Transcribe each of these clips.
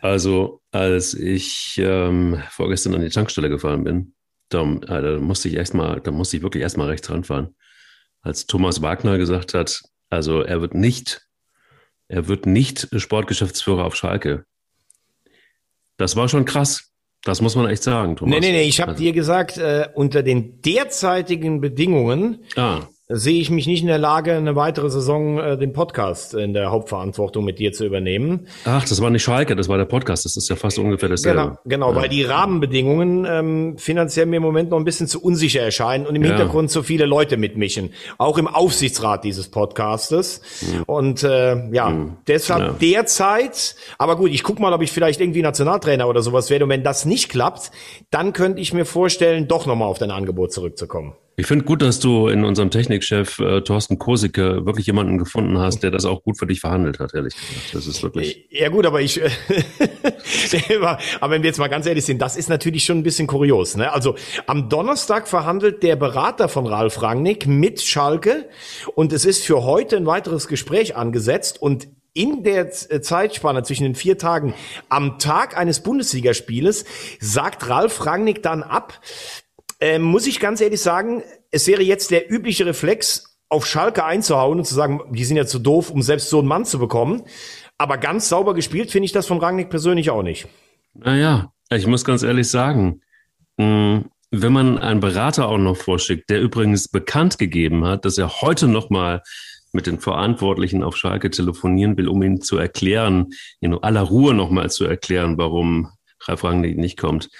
Also, als ich ähm, vorgestern an die Tankstelle gefahren bin, da, äh, da musste ich erstmal, da musste ich wirklich erstmal rechts ranfahren. Als Thomas Wagner gesagt hat, also er wird nicht, er wird nicht Sportgeschäftsführer auf Schalke. Das war schon krass. Das muss man echt sagen, Thomas. Nee, nee, nee, ich habe also. dir gesagt, äh, unter den derzeitigen Bedingungen ah sehe ich mich nicht in der Lage, eine weitere Saison äh, den Podcast in der Hauptverantwortung mit dir zu übernehmen. Ach, das war nicht Schalke, das war der Podcast. Das ist ja fast ungefähr dasselbe. Genau, genau ja. weil die Rahmenbedingungen ähm, finanziell mir im Moment noch ein bisschen zu unsicher erscheinen und im ja. Hintergrund zu viele Leute mitmischen. Auch im Aufsichtsrat dieses Podcastes. Mhm. Und äh, ja, mhm. deshalb ja. derzeit, aber gut, ich guck mal, ob ich vielleicht irgendwie Nationaltrainer oder sowas werde. Und wenn das nicht klappt, dann könnte ich mir vorstellen, doch nochmal auf dein Angebot zurückzukommen. Ich finde gut, dass du in unserem Technikchef äh, Thorsten Kosicke wirklich jemanden gefunden hast, der das auch gut für dich verhandelt hat, ehrlich gesagt. Das ist wirklich. Ja gut, aber ich, aber wenn wir jetzt mal ganz ehrlich sind, das ist natürlich schon ein bisschen kurios. Ne? Also am Donnerstag verhandelt der Berater von Ralf Rangnick mit Schalke und es ist für heute ein weiteres Gespräch angesetzt und in der äh, Zeitspanne zwischen den vier Tagen am Tag eines Bundesligaspieles sagt Ralf Rangnick dann ab, ähm, muss ich ganz ehrlich sagen, es wäre jetzt der übliche Reflex, auf Schalke einzuhauen und zu sagen, die sind ja zu doof, um selbst so einen Mann zu bekommen. Aber ganz sauber gespielt finde ich das von Rangnick persönlich auch nicht. Naja, ich muss ganz ehrlich sagen, wenn man einen Berater auch noch vorschickt, der übrigens bekannt gegeben hat, dass er heute noch mal mit den Verantwortlichen auf Schalke telefonieren will, um ihnen zu erklären, in aller Ruhe noch mal zu erklären, warum Ralf Rangnick nicht kommt.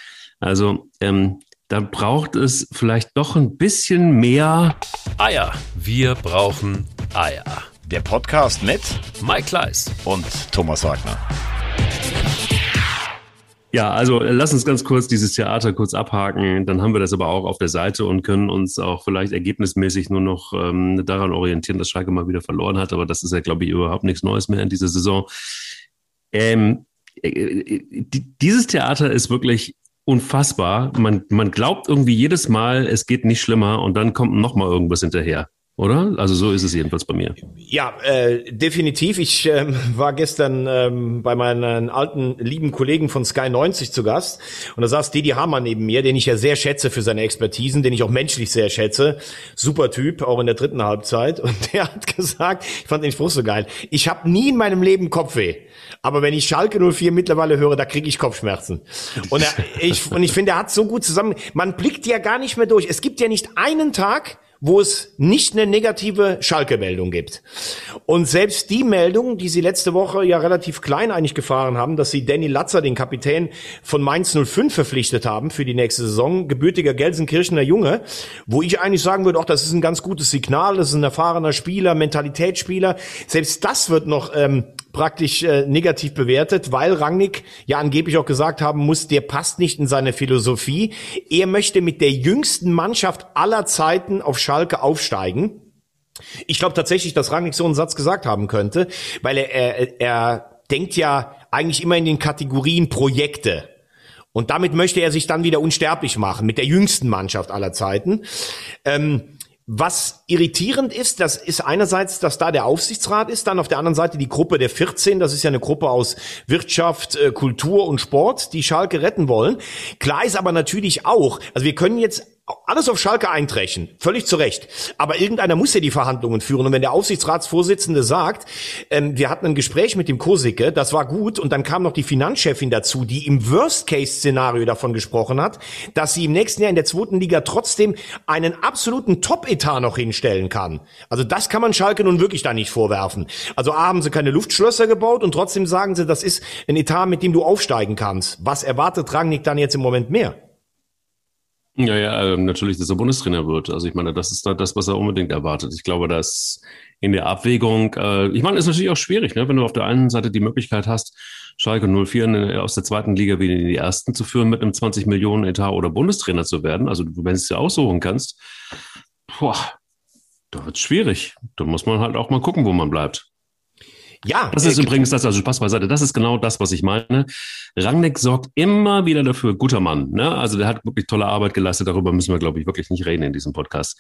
Also ähm, dann braucht es vielleicht doch ein bisschen mehr Eier. Wir brauchen Eier. Der Podcast mit Mike Kleiss und Thomas Wagner. Ja, also äh, lass uns ganz kurz dieses Theater kurz abhaken. Dann haben wir das aber auch auf der Seite und können uns auch vielleicht ergebnismäßig nur noch ähm, daran orientieren, dass Schalke mal wieder verloren hat. Aber das ist ja, glaube ich, überhaupt nichts Neues mehr in dieser Saison. Ähm, äh, äh, dieses Theater ist wirklich unfassbar. Man, man glaubt irgendwie jedes Mal, es geht nicht schlimmer und dann kommt noch mal irgendwas hinterher. Oder? Also so ist es jedenfalls bei mir. Ja, äh, definitiv. Ich ähm, war gestern ähm, bei meinen alten lieben Kollegen von Sky 90 zu Gast und da saß Didi Hamann neben mir, den ich ja sehr schätze für seine Expertisen, den ich auch menschlich sehr schätze. Super Typ, auch in der dritten Halbzeit. Und der hat gesagt, ich fand den Spruch so geil, ich habe nie in meinem Leben Kopfweh. Aber wenn ich Schalke 04 mittlerweile höre, da kriege ich Kopfschmerzen. Und, er, ich, und ich finde, er hat so gut zusammen. Man blickt ja gar nicht mehr durch. Es gibt ja nicht einen Tag, wo es nicht eine negative Schalke-Meldung gibt. Und selbst die Meldung, die sie letzte Woche ja relativ klein eigentlich gefahren haben, dass sie Danny Latzer, den Kapitän von Mainz 05, verpflichtet haben für die nächste Saison, gebürtiger Gelsenkirchener Junge, wo ich eigentlich sagen würde, auch das ist ein ganz gutes Signal, das ist ein erfahrener Spieler, Mentalitätsspieler. Selbst das wird noch ähm, praktisch äh, negativ bewertet, weil Rangnick ja angeblich auch gesagt haben muss, der passt nicht in seine Philosophie. Er möchte mit der jüngsten Mannschaft aller Zeiten auf Schalke aufsteigen. Ich glaube tatsächlich, dass Rangnick so einen Satz gesagt haben könnte, weil er, er, er denkt ja eigentlich immer in den Kategorien Projekte. Und damit möchte er sich dann wieder unsterblich machen mit der jüngsten Mannschaft aller Zeiten. Ähm, was irritierend ist, das ist einerseits, dass da der Aufsichtsrat ist, dann auf der anderen Seite die Gruppe der 14, das ist ja eine Gruppe aus Wirtschaft, äh, Kultur und Sport, die Schalke retten wollen. Klar ist aber natürlich auch, also wir können jetzt alles auf Schalke eintrechen, völlig zu Recht. Aber irgendeiner muss ja die Verhandlungen führen. Und wenn der Aufsichtsratsvorsitzende sagt, ähm, wir hatten ein Gespräch mit dem Kosicke, das war gut, und dann kam noch die Finanzchefin dazu, die im Worst-Case-Szenario davon gesprochen hat, dass sie im nächsten Jahr in der zweiten Liga trotzdem einen absoluten Top-Etat noch hinstellen kann. Also das kann man Schalke nun wirklich da nicht vorwerfen. Also A, haben sie keine Luftschlösser gebaut und trotzdem sagen sie, das ist ein Etat, mit dem du aufsteigen kannst. Was erwartet Rangnick dann jetzt im Moment mehr? Ja, ja, ähm, natürlich, dass er Bundestrainer wird. Also ich meine, das ist da das, was er unbedingt erwartet. Ich glaube, dass in der Abwägung, äh, ich meine, ist natürlich auch schwierig, ne? wenn du auf der einen Seite die Möglichkeit hast, Schalke 04 in, aus der zweiten Liga wieder in die ersten zu führen mit einem 20 Millionen Etat oder Bundestrainer zu werden. Also wenn du es dir aussuchen kannst, boah, da wird es schwierig. Da muss man halt auch mal gucken, wo man bleibt. Ja. Das ist äh, übrigens das, also Spaß beiseite, das ist genau das, was ich meine. Rangnick sorgt immer wieder dafür, guter Mann, ne? Also der hat wirklich tolle Arbeit geleistet, darüber müssen wir, glaube ich, wirklich nicht reden in diesem Podcast.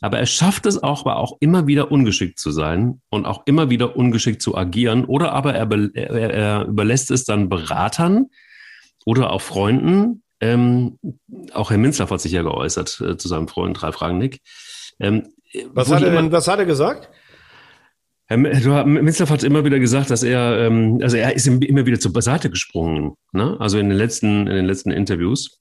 Aber er schafft es auch, aber auch immer wieder ungeschickt zu sein und auch immer wieder ungeschickt zu agieren. Oder aber er, er, er überlässt es dann Beratern oder auch Freunden. Ähm, auch Herr Minzlaff hat sich ja geäußert äh, zu seinem Freund Ralf Rangnick. Ähm, was, hat er denn, was hat er gesagt? Herr Minzlaff hat immer wieder gesagt, dass er, ähm, also er ist immer wieder zur Seite gesprungen, ne? also in den letzten, in den letzten Interviews.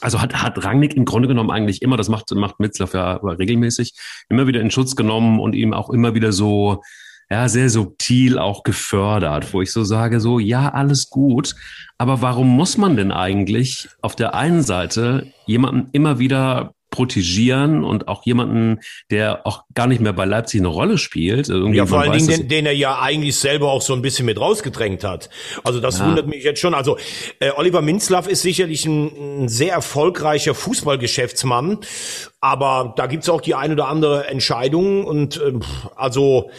Also hat, hat Rangnick im Grunde genommen eigentlich immer, das macht, macht Mitzlaff ja regelmäßig, immer wieder in Schutz genommen und ihm auch immer wieder so, ja, sehr subtil auch gefördert, wo ich so sage, so, ja, alles gut, aber warum muss man denn eigentlich auf der einen Seite jemanden immer wieder protegieren und auch jemanden, der auch gar nicht mehr bei Leipzig eine Rolle spielt. Irgendwie ja, vor allen Dingen, den, den, er ja eigentlich selber auch so ein bisschen mit rausgedrängt hat. Also das ja. wundert mich jetzt schon. Also äh, Oliver Minzlaff ist sicherlich ein, ein sehr erfolgreicher Fußballgeschäftsmann, aber da gibt's auch die ein oder andere Entscheidung und äh, also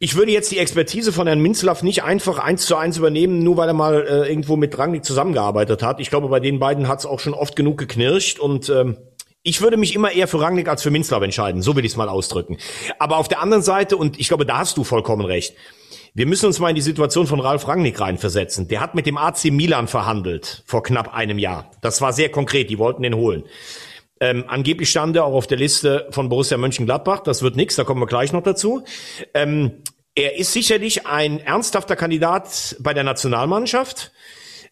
ich würde jetzt die Expertise von Herrn Minzlaff nicht einfach eins zu eins übernehmen, nur weil er mal äh, irgendwo mit Rangnick zusammengearbeitet hat. Ich glaube, bei den beiden hat's auch schon oft genug geknirscht und ähm, ich würde mich immer eher für Rangnick als für Minzlaff entscheiden, so will ich es mal ausdrücken. Aber auf der anderen Seite, und ich glaube, da hast du vollkommen recht, wir müssen uns mal in die Situation von Ralf Rangnick reinversetzen. Der hat mit dem AC Milan verhandelt vor knapp einem Jahr. Das war sehr konkret, die wollten den holen. Ähm, angeblich stand er auch auf der Liste von Borussia Mönchengladbach. Das wird nichts, da kommen wir gleich noch dazu. Ähm, er ist sicherlich ein ernsthafter Kandidat bei der Nationalmannschaft.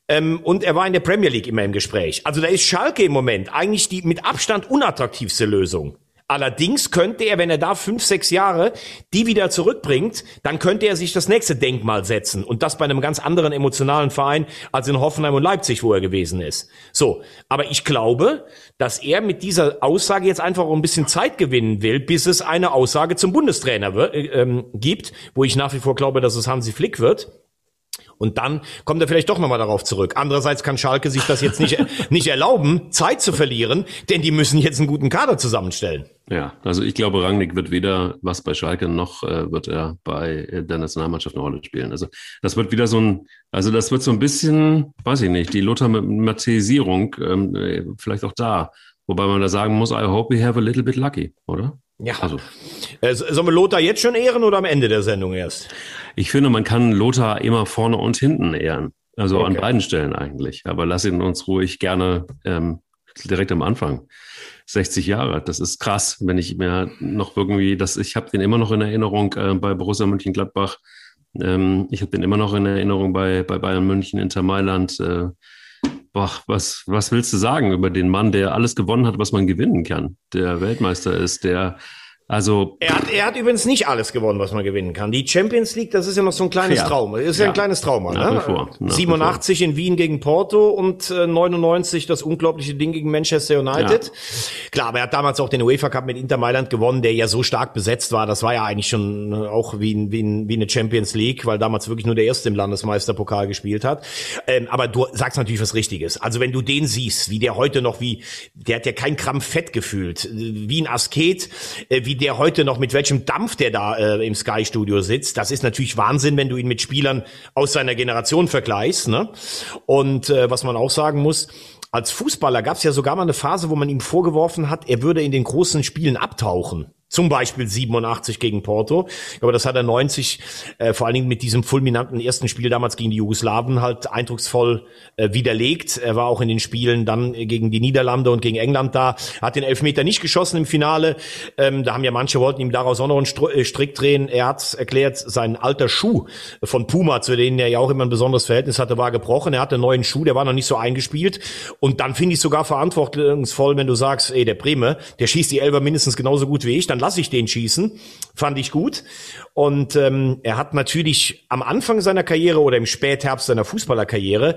Ähm, und er war in der Premier League immer im Gespräch. Also da ist Schalke im Moment eigentlich die mit Abstand unattraktivste Lösung. Allerdings könnte er, wenn er da fünf, sechs Jahre die wieder zurückbringt, dann könnte er sich das nächste Denkmal setzen. Und das bei einem ganz anderen emotionalen Verein als in Hoffenheim und Leipzig, wo er gewesen ist. So. Aber ich glaube, dass er mit dieser Aussage jetzt einfach ein bisschen Zeit gewinnen will, bis es eine Aussage zum Bundestrainer äh, ähm, gibt, wo ich nach wie vor glaube, dass es Hansi Flick wird. Und dann kommt er vielleicht doch nochmal darauf zurück. Andererseits kann Schalke sich das jetzt nicht, nicht erlauben, Zeit zu verlieren, denn die müssen jetzt einen guten Kader zusammenstellen. Ja, also ich glaube, Rangnick wird weder was bei Schalke noch äh, wird er bei der Nationalmannschaft eine Rolle spielen. Also das wird wieder so ein, also das wird so ein bisschen, weiß ich nicht, die Lothar-Matthäisierung ähm, äh, vielleicht auch da. Wobei man da sagen muss, I hope we have a little bit lucky, oder? Ja. Also. Äh, sollen wir Lothar jetzt schon ehren oder am Ende der Sendung erst? Ich finde, man kann Lothar immer vorne und hinten ehren. Also okay. an beiden Stellen eigentlich. Aber lass ihn uns ruhig gerne ähm, direkt am Anfang. 60 Jahre, das ist krass, wenn ich mir noch irgendwie, das, ich habe den immer noch in Erinnerung äh, bei Borussia Mönchengladbach. Ähm, ich habe den immer noch in Erinnerung bei, bei Bayern München, Inter Mailand. Äh, boah, was, was willst du sagen über den Mann, der alles gewonnen hat, was man gewinnen kann, der Weltmeister ist, der also er hat, er hat übrigens nicht alles gewonnen, was man gewinnen kann. Die Champions League, das ist ja noch so ein kleines fair. Traum. Das ist ja, ja ein kleines Trauma. Ne? Vor, 87 in Wien gegen Porto und äh, 99 das unglaubliche Ding gegen Manchester United. Ja. Klar, aber er hat damals auch den UEFA Cup mit Inter Mailand gewonnen, der ja so stark besetzt war. Das war ja eigentlich schon äh, auch wie, wie, wie eine Champions League, weil damals wirklich nur der erste im Landesmeisterpokal gespielt hat. Ähm, aber du sagst natürlich was Richtiges. Also wenn du den siehst, wie der heute noch wie, der hat ja kein Gramm Fett gefühlt, wie ein Asket, äh, wie der heute noch, mit welchem Dampf der da äh, im Sky-Studio sitzt, das ist natürlich Wahnsinn, wenn du ihn mit Spielern aus seiner Generation vergleichst. Ne? Und äh, was man auch sagen muss, als Fußballer gab es ja sogar mal eine Phase, wo man ihm vorgeworfen hat, er würde in den großen Spielen abtauchen. Zum Beispiel 87 gegen Porto. Aber das hat er 90, äh, vor allen Dingen mit diesem fulminanten ersten Spiel damals gegen die Jugoslawen halt eindrucksvoll äh, widerlegt. Er war auch in den Spielen dann gegen die Niederlande und gegen England da. Hat den Elfmeter nicht geschossen im Finale. Ähm, da haben ja manche wollten ihm daraus auch noch einen Str äh, Strick drehen. Er hat erklärt, sein alter Schuh von Puma, zu denen er ja auch immer ein besonderes Verhältnis hatte, war gebrochen. Er hatte einen neuen Schuh, der war noch nicht so eingespielt. Und dann finde ich sogar verantwortungsvoll, wenn du sagst, ey, der Breme, der schießt die Elber mindestens genauso gut wie ich, dann lasse ich den schießen. Fand ich gut. Und ähm, er hat natürlich am Anfang seiner Karriere oder im Spätherbst seiner Fußballerkarriere,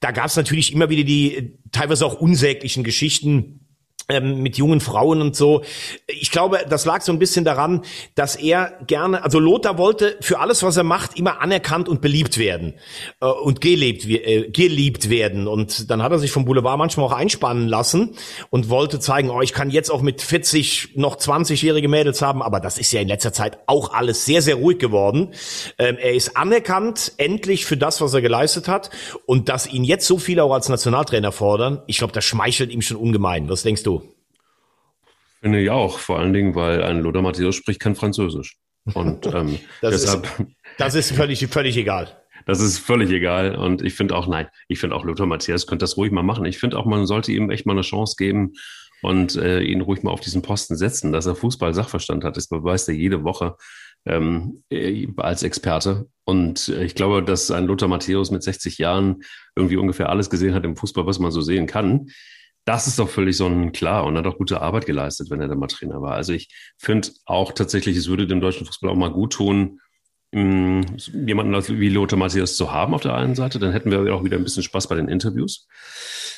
da gab es natürlich immer wieder die teilweise auch unsäglichen Geschichten, ähm, mit jungen Frauen und so. Ich glaube, das lag so ein bisschen daran, dass er gerne, also Lothar wollte für alles, was er macht, immer anerkannt und beliebt werden äh, und gelebt, äh, geliebt werden. Und dann hat er sich vom Boulevard manchmal auch einspannen lassen und wollte zeigen, oh, ich kann jetzt auch mit 40 noch 20-jährige Mädels haben, aber das ist ja in letzter Zeit auch alles sehr, sehr ruhig geworden. Ähm, er ist anerkannt, endlich für das, was er geleistet hat und dass ihn jetzt so viele auch als Nationaltrainer fordern, ich glaube, das schmeichelt ihm schon ungemein. Was denkst du? Finde ich auch, vor allen Dingen, weil ein Lothar Matthäus spricht kein Französisch. Und ähm, das deshalb. Ist, das ist völlig, völlig egal. Das ist völlig egal. Und ich finde auch, nein, ich finde auch Lothar Matthäus könnte das ruhig mal machen. Ich finde auch, man sollte ihm echt mal eine Chance geben und äh, ihn ruhig mal auf diesen Posten setzen, dass er Fußball-Sachverstand hat. Das beweist er jede Woche ähm, äh, als Experte. Und äh, ich glaube, dass ein Lothar Matthäus mit 60 Jahren irgendwie ungefähr alles gesehen hat im Fußball, was man so sehen kann. Das ist doch völlig so ein klar und hat auch gute Arbeit geleistet, wenn er dann mal Trainer war. Also ich finde auch tatsächlich, es würde dem deutschen Fußball auch mal gut tun, jemanden wie Lothar Matthäus zu haben auf der einen Seite, dann hätten wir auch wieder ein bisschen Spaß bei den Interviews.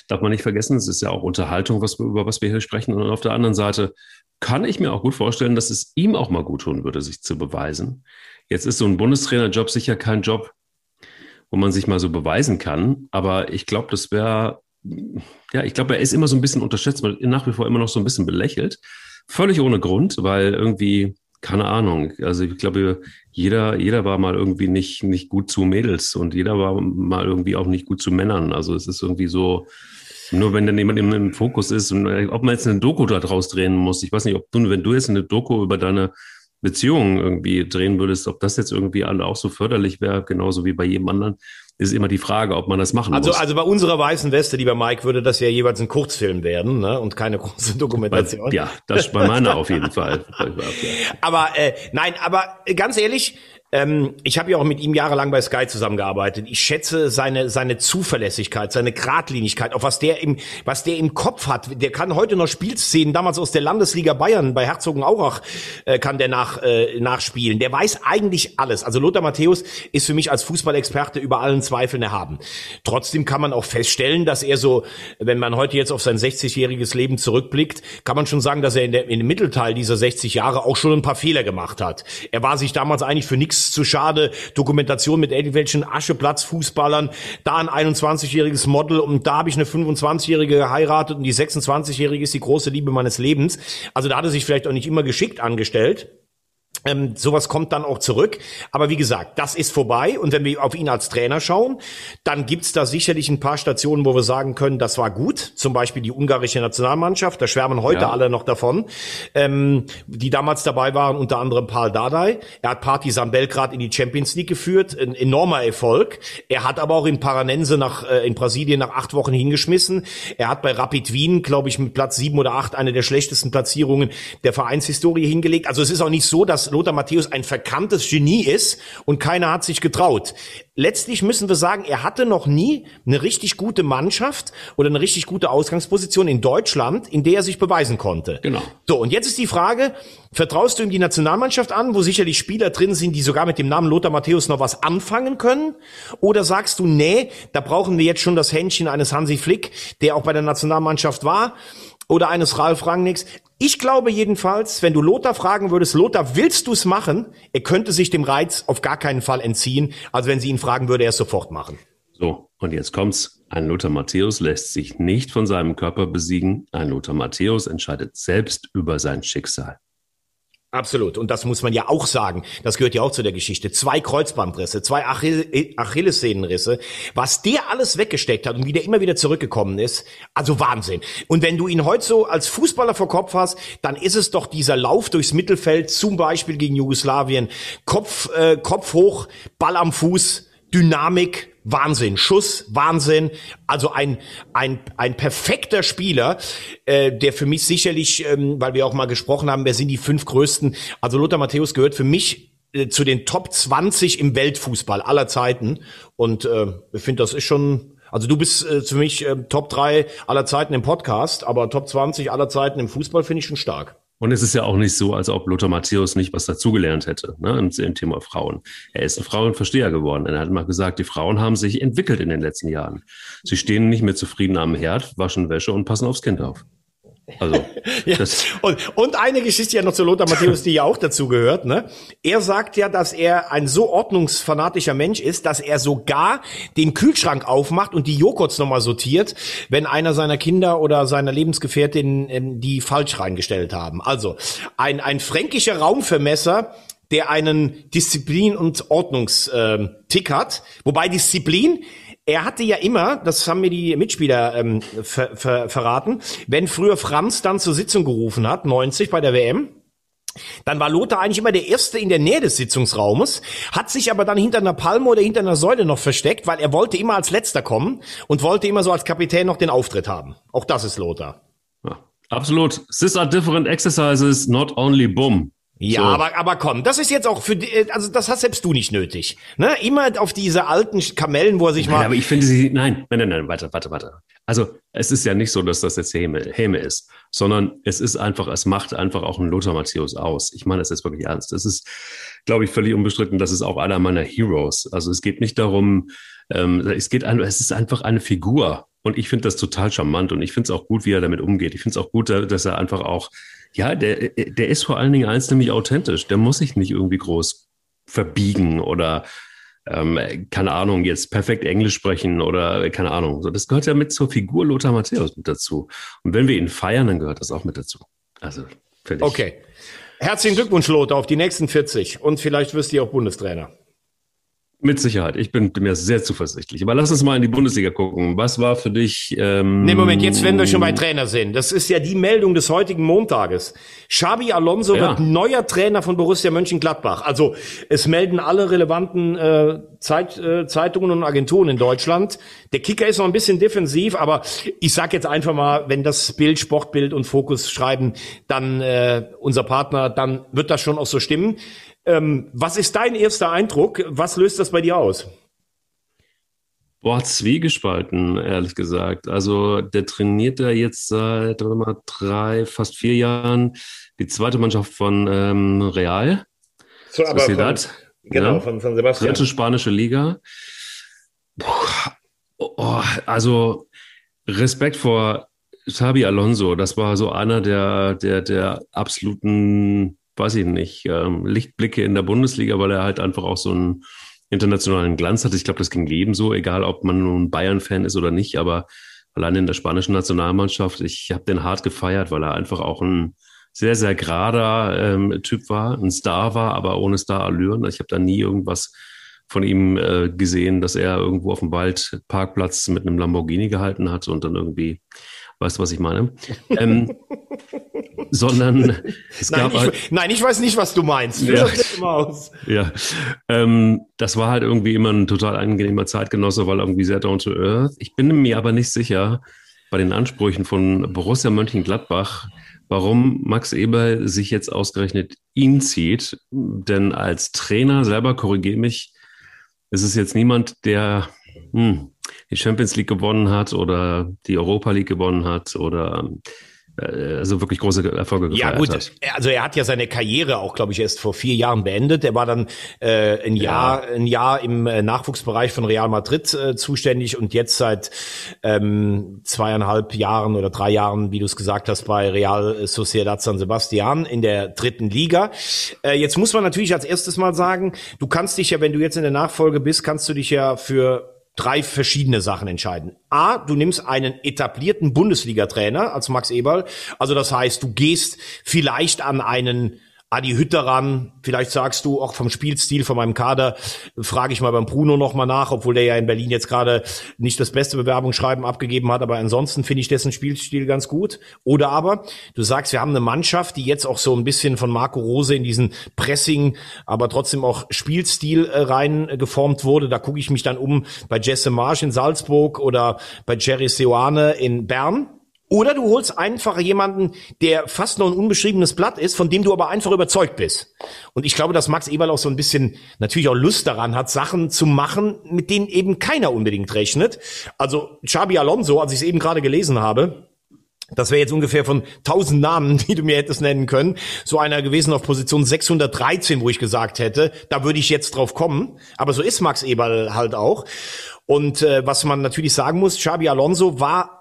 Darf man nicht vergessen, es ist ja auch Unterhaltung, was über was wir hier sprechen. Und auf der anderen Seite kann ich mir auch gut vorstellen, dass es ihm auch mal gut tun würde, sich zu beweisen. Jetzt ist so ein Bundestrainerjob sicher kein Job, wo man sich mal so beweisen kann. Aber ich glaube, das wäre, ja, ich glaube, er ist immer so ein bisschen unterschätzt, nach wie vor immer noch so ein bisschen belächelt. Völlig ohne Grund, weil irgendwie keine Ahnung. Also ich glaube, jeder, jeder war mal irgendwie nicht, nicht gut zu Mädels und jeder war mal irgendwie auch nicht gut zu Männern. Also es ist irgendwie so, nur wenn dann jemand im Fokus ist und äh, ob man jetzt eine Doku da draus drehen muss. Ich weiß nicht, ob du, wenn du jetzt eine Doku über deine Beziehung irgendwie drehen würdest, ob das jetzt irgendwie alle auch so förderlich wäre, genauso wie bei jedem anderen ist immer die Frage, ob man das machen also, muss. Also bei unserer weißen Weste, lieber Mike, würde das ja jeweils ein Kurzfilm werden ne? und keine große Dokumentation. Bei, ja, das bei meiner auf jeden Fall. aber äh, nein, aber ganz ehrlich, ähm, ich habe ja auch mit ihm jahrelang bei Sky zusammengearbeitet. Ich schätze seine seine Zuverlässigkeit, seine Gradlinigkeit, auch was der im was der im Kopf hat. Der kann heute noch Spielszenen damals aus der Landesliga Bayern bei Herzogenaurach äh, kann der nach äh, nachspielen. Der weiß eigentlich alles. Also Lothar Matthäus ist für mich als Fußballexperte über allen Zweifeln erhaben. Trotzdem kann man auch feststellen, dass er so, wenn man heute jetzt auf sein 60-jähriges Leben zurückblickt, kann man schon sagen, dass er in, der, in dem Mittelteil dieser 60 Jahre auch schon ein paar Fehler gemacht hat. Er war sich damals eigentlich für nichts zu schade. Dokumentation mit irgendwelchen Ascheplatz-Fußballern, da ein 21-jähriges Model und da habe ich eine 25-jährige geheiratet und die 26-jährige ist die große Liebe meines Lebens. Also da hat er sich vielleicht auch nicht immer geschickt angestellt. Ähm, sowas kommt dann auch zurück. Aber wie gesagt, das ist vorbei. Und wenn wir auf ihn als Trainer schauen, dann gibt's da sicherlich ein paar Stationen, wo wir sagen können, das war gut. Zum Beispiel die ungarische Nationalmannschaft. Da schwärmen heute ja. alle noch davon. Ähm, die damals dabei waren, unter anderem Paul Dardai. Er hat Partizan Belgrad in die Champions League geführt. Ein enormer Erfolg. Er hat aber auch in Paranense nach, äh, in Brasilien nach acht Wochen hingeschmissen. Er hat bei Rapid Wien, glaube ich, mit Platz sieben oder acht eine der schlechtesten Platzierungen der Vereinshistorie hingelegt. Also es ist auch nicht so, dass Lothar Matthäus ein verkanntes Genie ist und keiner hat sich getraut. Letztlich müssen wir sagen, er hatte noch nie eine richtig gute Mannschaft oder eine richtig gute Ausgangsposition in Deutschland, in der er sich beweisen konnte. Genau. So, und jetzt ist die Frage, vertraust du ihm die Nationalmannschaft an, wo sicherlich Spieler drin sind, die sogar mit dem Namen Lothar Matthäus noch was anfangen können? Oder sagst du, nee, da brauchen wir jetzt schon das Händchen eines Hansi Flick, der auch bei der Nationalmannschaft war? oder eines Ralf Rangnicks. Ich glaube jedenfalls, wenn du Lothar fragen würdest, Lothar, willst du es machen? Er könnte sich dem Reiz auf gar keinen Fall entziehen. Also wenn sie ihn fragen, würde er es sofort machen. So, und jetzt kommt's. Ein Lothar Matthäus lässt sich nicht von seinem Körper besiegen. Ein Lothar Matthäus entscheidet selbst über sein Schicksal. Absolut. Und das muss man ja auch sagen. Das gehört ja auch zu der Geschichte. Zwei Kreuzbandrisse, zwei Achill Achillessehnenrisse. Was der alles weggesteckt hat und wie der immer wieder zurückgekommen ist. Also Wahnsinn. Und wenn du ihn heute so als Fußballer vor Kopf hast, dann ist es doch dieser Lauf durchs Mittelfeld, zum Beispiel gegen Jugoslawien. Kopf, äh, Kopf hoch, Ball am Fuß, Dynamik, Wahnsinn, Schuss, Wahnsinn. Also ein ein ein perfekter Spieler, äh, der für mich sicherlich, ähm, weil wir auch mal gesprochen haben, wer sind die fünf größten? Also Lothar Matthäus gehört für mich äh, zu den Top 20 im Weltfußball aller Zeiten. Und äh, ich finde, das ist schon also du bist äh, für mich äh, Top 3 aller Zeiten im Podcast, aber Top 20 aller Zeiten im Fußball finde ich schon stark. Und es ist ja auch nicht so, als ob Lothar Matthäus nicht was dazugelernt hätte ne, im, im, Thema Frauen. Er ist ein Frauenversteher geworden. Er hat mal gesagt, die Frauen haben sich entwickelt in den letzten Jahren. Sie stehen nicht mehr zufrieden am Herd, waschen Wäsche und passen aufs Kind auf. Also, ja. und, und eine Geschichte ja noch zu Lothar Matthäus, die ja auch dazu gehört. Ne? Er sagt ja, dass er ein so ordnungsfanatischer Mensch ist, dass er sogar den Kühlschrank aufmacht und die Joghurts nochmal sortiert, wenn einer seiner Kinder oder seiner Lebensgefährtin ähm, die falsch reingestellt haben. Also ein, ein fränkischer Raumvermesser, der einen Disziplin- und Ordnungstick hat. Wobei Disziplin er hatte ja immer, das haben mir die Mitspieler ähm, ver, ver, verraten, wenn früher Franz dann zur Sitzung gerufen hat, 90 bei der WM, dann war Lothar eigentlich immer der Erste in der Nähe des Sitzungsraumes, hat sich aber dann hinter einer Palme oder hinter einer Säule noch versteckt, weil er wollte immer als Letzter kommen und wollte immer so als Kapitän noch den Auftritt haben. Auch das ist Lothar. Ja, absolut. These are different exercises, not only boom. Ja, so. aber, aber komm, das ist jetzt auch für die, also das hast selbst du nicht nötig. Ne? Immer auf diese alten Kamellen, wo er sich nein, mal. Aber ich finde sie, nein, nein, nein, nein, warte, warte, warte. Also es ist ja nicht so, dass das jetzt Häme, Häme ist, sondern es ist einfach, es macht einfach auch einen Lothar Matthäus aus. Ich meine das jetzt wirklich ernst. Das ist, glaube ich, völlig unbestritten. Das ist auch einer meiner Heroes. Also es geht nicht darum, ähm, es geht, es ist einfach eine Figur. Und ich finde das total charmant und ich finde es auch gut, wie er damit umgeht. Ich finde es auch gut, dass er einfach auch ja, der, der ist vor allen Dingen eins nämlich authentisch. Der muss sich nicht irgendwie groß verbiegen oder ähm, keine Ahnung, jetzt perfekt Englisch sprechen oder keine Ahnung. So, das gehört ja mit zur Figur Lothar Matthäus mit dazu. Und wenn wir ihn feiern, dann gehört das auch mit dazu. Also, fertig. Okay. Herzlichen Glückwunsch, Lothar, auf die nächsten 40. Und vielleicht wirst du auch Bundestrainer. Mit Sicherheit. Ich bin mir sehr zuversichtlich. Aber lass uns mal in die Bundesliga gucken. Was war für dich? Ähm nee, Moment, jetzt wenn wir schon bei Trainer sind. Das ist ja die Meldung des heutigen Montages. Xabi Alonso ja. wird neuer Trainer von Borussia Mönchengladbach. Also es melden alle relevanten äh, Zeit, äh, Zeitungen und Agenturen in Deutschland. Der Kicker ist noch ein bisschen defensiv, aber ich sag jetzt einfach mal, wenn das Bild, Sportbild und Fokus schreiben, dann äh, unser Partner, dann wird das schon auch so stimmen. Ähm, was ist dein erster Eindruck? Was löst das bei dir aus? Boah, zwiegespalten, ehrlich gesagt. Also der trainiert ja jetzt seit mal, drei, fast vier Jahren die zweite Mannschaft von ähm, Real. So, aber Sociedad. Von, genau, ja. von, von Sebastian. Dritte spanische Liga. Oh, also Respekt vor Xabi Alonso. Das war so einer der, der, der absoluten weiß ich nicht, ähm, Lichtblicke in der Bundesliga, weil er halt einfach auch so einen internationalen Glanz hat. Ich glaube, das ging jedem so, egal ob man nun Bayern-Fan ist oder nicht, aber allein in der spanischen Nationalmannschaft, ich habe den hart gefeiert, weil er einfach auch ein sehr, sehr gerader ähm, Typ war, ein Star war, aber ohne Star-Allüren. Ich habe da nie irgendwas von ihm äh, gesehen, dass er irgendwo auf dem Waldparkplatz mit einem Lamborghini gehalten hat und dann irgendwie Weißt du, was ich meine? ähm, sondern es nein, gab ich, halt, nein, ich weiß nicht, was du meinst. Ja, das ja. Ähm, das war halt irgendwie immer ein total angenehmer Zeitgenosse, weil irgendwie sehr down to earth. Ich bin mir aber nicht sicher bei den Ansprüchen von Borussia Mönchengladbach, warum Max Eber sich jetzt ausgerechnet ihn zieht. Denn als Trainer selber, korrigiere mich, ist es jetzt niemand, der hm, die Champions League gewonnen hat oder die Europa League gewonnen hat oder also wirklich große Erfolge gefeiert Ja gut, hat. also er hat ja seine Karriere auch, glaube ich, erst vor vier Jahren beendet. Er war dann äh, ein Jahr, ja. ein Jahr im äh, Nachwuchsbereich von Real Madrid äh, zuständig und jetzt seit ähm, zweieinhalb Jahren oder drei Jahren, wie du es gesagt hast, bei Real Sociedad San Sebastian in der dritten Liga. Äh, jetzt muss man natürlich als erstes mal sagen, du kannst dich ja, wenn du jetzt in der Nachfolge bist, kannst du dich ja für drei verschiedene Sachen entscheiden. A, du nimmst einen etablierten Bundesliga-Trainer als Max Eberl. Also das heißt, du gehst vielleicht an einen Adi Hütter ran. Vielleicht sagst du auch vom Spielstil, von meinem Kader, frage ich mal beim Bruno nochmal nach, obwohl der ja in Berlin jetzt gerade nicht das beste Bewerbungsschreiben abgegeben hat, aber ansonsten finde ich dessen Spielstil ganz gut. Oder aber du sagst, wir haben eine Mannschaft, die jetzt auch so ein bisschen von Marco Rose in diesen Pressing, aber trotzdem auch Spielstil äh, rein äh, geformt wurde. Da gucke ich mich dann um bei Jesse Marsch in Salzburg oder bei Jerry Seoane in Bern oder du holst einfach jemanden, der fast noch ein unbeschriebenes Blatt ist, von dem du aber einfach überzeugt bist. Und ich glaube, dass Max Eberl auch so ein bisschen natürlich auch Lust daran hat, Sachen zu machen, mit denen eben keiner unbedingt rechnet. Also Xabi Alonso, als ich es eben gerade gelesen habe, das wäre jetzt ungefähr von 1000 Namen, die du mir hättest nennen können, so einer gewesen auf Position 613, wo ich gesagt hätte, da würde ich jetzt drauf kommen. Aber so ist Max Eberl halt auch. Und äh, was man natürlich sagen muss, Xabi Alonso war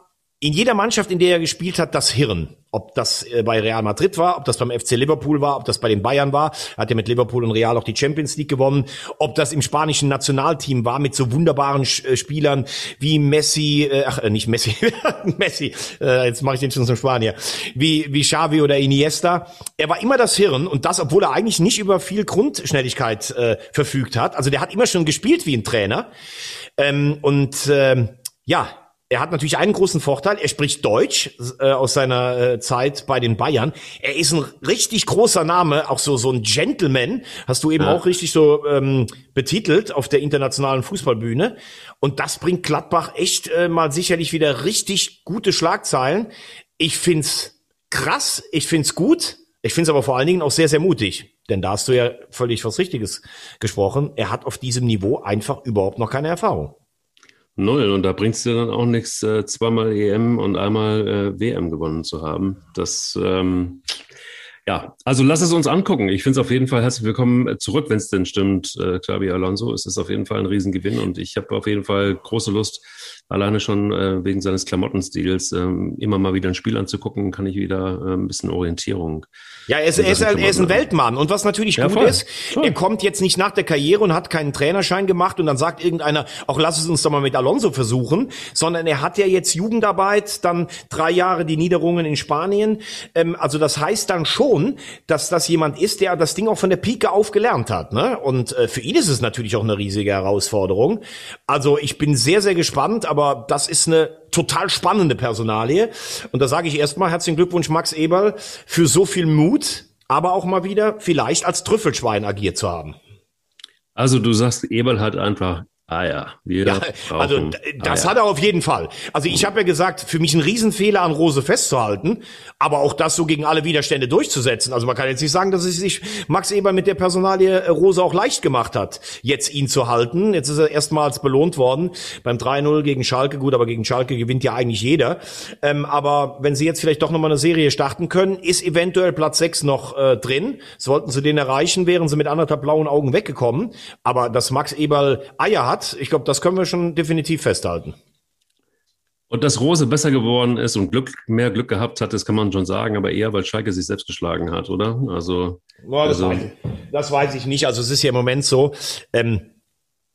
in jeder Mannschaft, in der er gespielt hat, das Hirn. Ob das äh, bei Real Madrid war, ob das beim FC Liverpool war, ob das bei den Bayern war. Er hat ja mit Liverpool und Real auch die Champions League gewonnen. Ob das im spanischen Nationalteam war mit so wunderbaren äh, Spielern wie Messi, äh, ach äh, nicht Messi, Messi, äh, jetzt mache ich den schon zum Spanier, wie, wie Xavi oder Iniesta. Er war immer das Hirn und das, obwohl er eigentlich nicht über viel Grundschnelligkeit äh, verfügt hat. Also der hat immer schon gespielt wie ein Trainer. Ähm, und ähm, ja, er hat natürlich einen großen Vorteil, er spricht Deutsch äh, aus seiner äh, Zeit bei den Bayern. Er ist ein richtig großer Name, auch so so ein Gentleman, hast du eben ja. auch richtig so ähm, betitelt auf der internationalen Fußballbühne. Und das bringt Gladbach echt äh, mal sicherlich wieder richtig gute Schlagzeilen. Ich find's krass, ich find's gut, ich find's aber vor allen Dingen auch sehr, sehr mutig. Denn da hast du ja völlig was Richtiges gesprochen. Er hat auf diesem Niveau einfach überhaupt noch keine Erfahrung. Null. Und da bringt es dir dann auch nichts, äh, zweimal EM und einmal äh, WM gewonnen zu haben. Das, ähm, ja, also lass es uns angucken. Ich finde es auf jeden Fall herzlich willkommen zurück, wenn es denn stimmt, äh, Xabi Alonso. Es ist auf jeden Fall ein Riesengewinn und ich habe auf jeden Fall große Lust, alleine schon äh, wegen seines Klamottenstils äh, immer mal wieder ein Spiel anzugucken, kann ich wieder äh, ein bisschen Orientierung. Ja, er ist, er ist, er ist ein Weltmann. Und was natürlich ja, gut voll, ist, voll. er kommt jetzt nicht nach der Karriere und hat keinen Trainerschein gemacht und dann sagt irgendeiner, auch lass es uns doch mal mit Alonso versuchen, sondern er hat ja jetzt Jugendarbeit, dann drei Jahre die Niederungen in Spanien. Ähm, also das heißt dann schon, dass das jemand ist, der das Ding auch von der Pike auf gelernt hat. Ne? Und äh, für ihn ist es natürlich auch eine riesige Herausforderung. Also ich bin sehr, sehr gespannt, aber das ist eine total spannende Personalie. Und da sage ich erstmal herzlichen Glückwunsch, Max Eberl, für so viel Mut, aber auch mal wieder vielleicht als Trüffelschwein agiert zu haben. Also du sagst, Eberl hat einfach Ah ja, wir ja, also das Eier. hat er auf jeden Fall. Also ich habe ja gesagt, für mich ein Riesenfehler an Rose festzuhalten, aber auch das so gegen alle Widerstände durchzusetzen. Also man kann jetzt nicht sagen, dass es sich Max Eber mit der Personalie äh, Rose auch leicht gemacht hat, jetzt ihn zu halten. Jetzt ist er erstmals belohnt worden beim 3-0 gegen Schalke. Gut, aber gegen Schalke gewinnt ja eigentlich jeder. Ähm, aber wenn sie jetzt vielleicht doch nochmal eine Serie starten können, ist eventuell Platz 6 noch äh, drin. Sollten sie den erreichen, wären sie mit anderthalb blauen Augen weggekommen. Aber dass Max Eberl Eier hat, hat. Ich glaube, das können wir schon definitiv festhalten. Und dass Rose besser geworden ist und Glück, mehr Glück gehabt hat, das kann man schon sagen, aber eher, weil Schalke sich selbst geschlagen hat, oder? Also, Boah, das, also weiß ich, das weiß ich nicht. Also es ist ja im Moment so, ähm,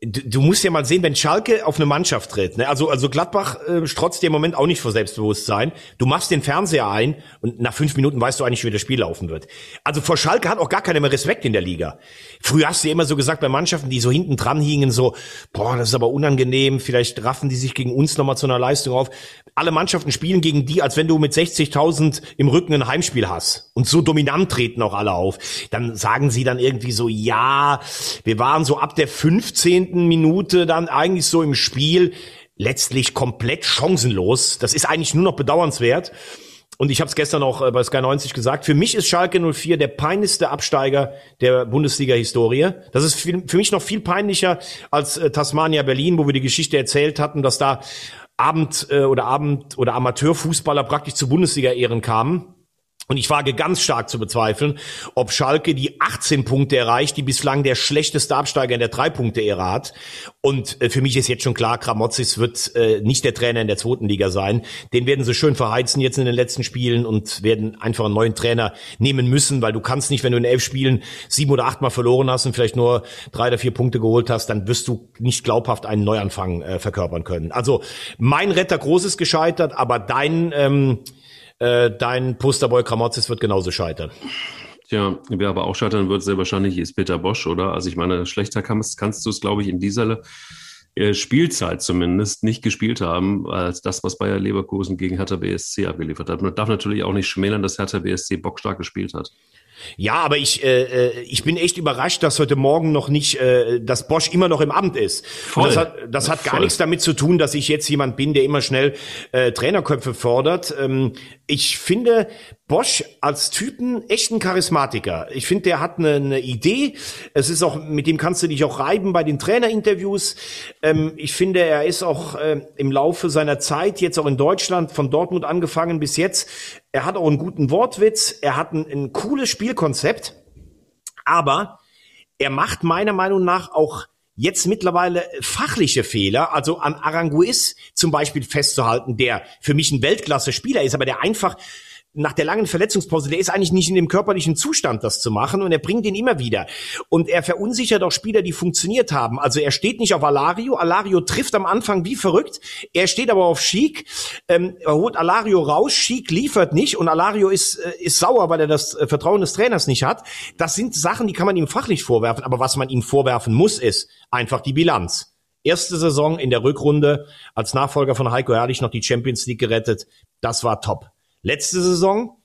Du, du musst ja mal sehen, wenn Schalke auf eine Mannschaft tritt, ne? also also Gladbach äh, strotzt dir im Moment auch nicht vor Selbstbewusstsein. Du machst den Fernseher ein und nach fünf Minuten weißt du eigentlich, wie das Spiel laufen wird. Also vor Schalke hat auch gar keiner mehr Respekt in der Liga. Früher hast du immer so gesagt bei Mannschaften, die so hinten dran hingen, so boah, das ist aber unangenehm. Vielleicht raffen die sich gegen uns nochmal zu einer Leistung auf. Alle Mannschaften spielen gegen die, als wenn du mit 60.000 im Rücken ein Heimspiel hast. Und so dominant treten auch alle auf. Dann sagen sie dann irgendwie so, ja, wir waren so ab der 15 Minute dann eigentlich so im Spiel letztlich komplett chancenlos. Das ist eigentlich nur noch bedauernswert. Und ich habe es gestern auch äh, bei Sky 90 gesagt, für mich ist Schalke 04 der peinlichste Absteiger der Bundesliga-Historie. Das ist für mich noch viel peinlicher als äh, Tasmania Berlin, wo wir die Geschichte erzählt hatten, dass da Abend- äh, oder Abend- oder Amateurfußballer praktisch zu Bundesliga-Ehren kamen. Und ich wage ganz stark zu bezweifeln, ob Schalke die 18 Punkte erreicht, die bislang der schlechteste Absteiger in der Drei-Punkte-Ära hat. Und äh, für mich ist jetzt schon klar, Kramotzis wird äh, nicht der Trainer in der zweiten Liga sein. Den werden sie schön verheizen jetzt in den letzten Spielen und werden einfach einen neuen Trainer nehmen müssen, weil du kannst nicht, wenn du in elf Spielen sieben oder acht Mal verloren hast und vielleicht nur drei oder vier Punkte geholt hast, dann wirst du nicht glaubhaft einen Neuanfang äh, verkörpern können. Also mein Retter großes gescheitert, aber dein ähm, äh, dein Posterboy Kramotzis wird genauso scheitern. Tja, wer aber auch scheitern wird, sehr wahrscheinlich ist Peter Bosch, oder? Also ich meine, schlechter kannst, kannst du es, glaube ich, in dieser äh, Spielzeit zumindest nicht gespielt haben, als das, was Bayer Leverkusen gegen Hertha BSC abgeliefert hat. Man darf natürlich auch nicht schmälern, dass Hertha BSC bockstark gespielt hat. Ja, aber ich, äh, äh, ich bin echt überrascht, dass heute Morgen noch nicht, äh, dass Bosch immer noch im Amt ist. Voll. das hat, das hat gar Voll. nichts damit zu tun, dass ich jetzt jemand bin, der immer schnell äh, Trainerköpfe fordert. Ähm, ich finde Bosch als Typen echt ein Charismatiker. Ich finde, der hat eine, eine, Idee. Es ist auch, mit dem kannst du dich auch reiben bei den Trainerinterviews. Ähm, ich finde, er ist auch äh, im Laufe seiner Zeit, jetzt auch in Deutschland, von Dortmund angefangen bis jetzt, er hat auch einen guten Wortwitz, er hat ein, ein cooles Spielkonzept, aber er macht meiner Meinung nach auch jetzt mittlerweile fachliche Fehler, also an Aranguiz zum Beispiel festzuhalten, der für mich ein Weltklasse-Spieler ist, aber der einfach nach der langen Verletzungspause, der ist eigentlich nicht in dem körperlichen Zustand, das zu machen und er bringt ihn immer wieder. Und er verunsichert auch Spieler, die funktioniert haben. Also er steht nicht auf Alario. Alario trifft am Anfang wie verrückt. Er steht aber auf Schick. Ähm, er holt Alario raus. Schick liefert nicht und Alario ist, äh, ist sauer, weil er das äh, Vertrauen des Trainers nicht hat. Das sind Sachen, die kann man ihm fachlich vorwerfen. Aber was man ihm vorwerfen muss, ist einfach die Bilanz. erste Saison in der Rückrunde als Nachfolger von Heiko Herrlich noch die Champions League gerettet. Das war top. Letzte Saison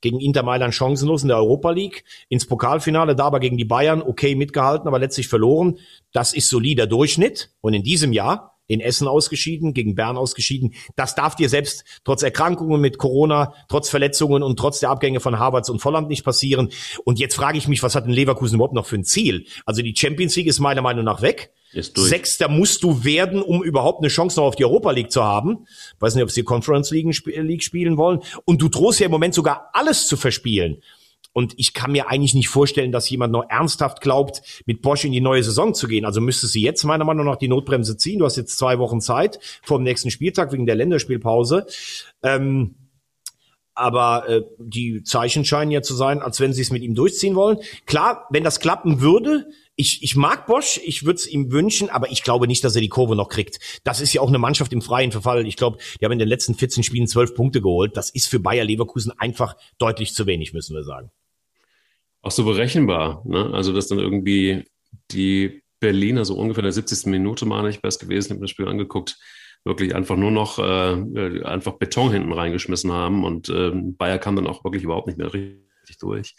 gegen Inter Mailand chancenlos in der Europa League, ins Pokalfinale, da aber gegen die Bayern okay mitgehalten, aber letztlich verloren. Das ist solider Durchschnitt. Und in diesem Jahr in Essen ausgeschieden, gegen Bern ausgeschieden. Das darf dir selbst trotz Erkrankungen mit Corona, trotz Verletzungen und trotz der Abgänge von Harvards und Volland nicht passieren. Und jetzt frage ich mich, was hat denn Leverkusen überhaupt noch für ein Ziel? Also die Champions League ist meiner Meinung nach weg. Sechster musst du werden, um überhaupt eine Chance noch auf die Europa League zu haben. Weiß nicht, ob sie Conference League spielen wollen. Und du drohst ja im Moment sogar alles zu verspielen. Und ich kann mir eigentlich nicht vorstellen, dass jemand noch ernsthaft glaubt, mit Bosch in die neue Saison zu gehen. Also müsste sie jetzt meiner Meinung nach die Notbremse ziehen. Du hast jetzt zwei Wochen Zeit vor dem nächsten Spieltag wegen der Länderspielpause. Ähm, aber äh, die Zeichen scheinen ja zu sein, als wenn sie es mit ihm durchziehen wollen. Klar, wenn das klappen würde, ich, ich mag Bosch, ich würde es ihm wünschen, aber ich glaube nicht, dass er die Kurve noch kriegt. Das ist ja auch eine Mannschaft im freien Verfall. Ich glaube, die haben in den letzten 14 Spielen 12 Punkte geholt. Das ist für Bayer Leverkusen einfach deutlich zu wenig, müssen wir sagen. Auch so berechenbar. Ne? Also, dass dann irgendwie die Berliner so ungefähr in der 70. Minute, meine ich, best gewesen, habe mir das Spiel angeguckt, wirklich einfach nur noch äh, einfach Beton hinten reingeschmissen haben und äh, Bayer kam dann auch wirklich überhaupt nicht mehr richtig richtig durch.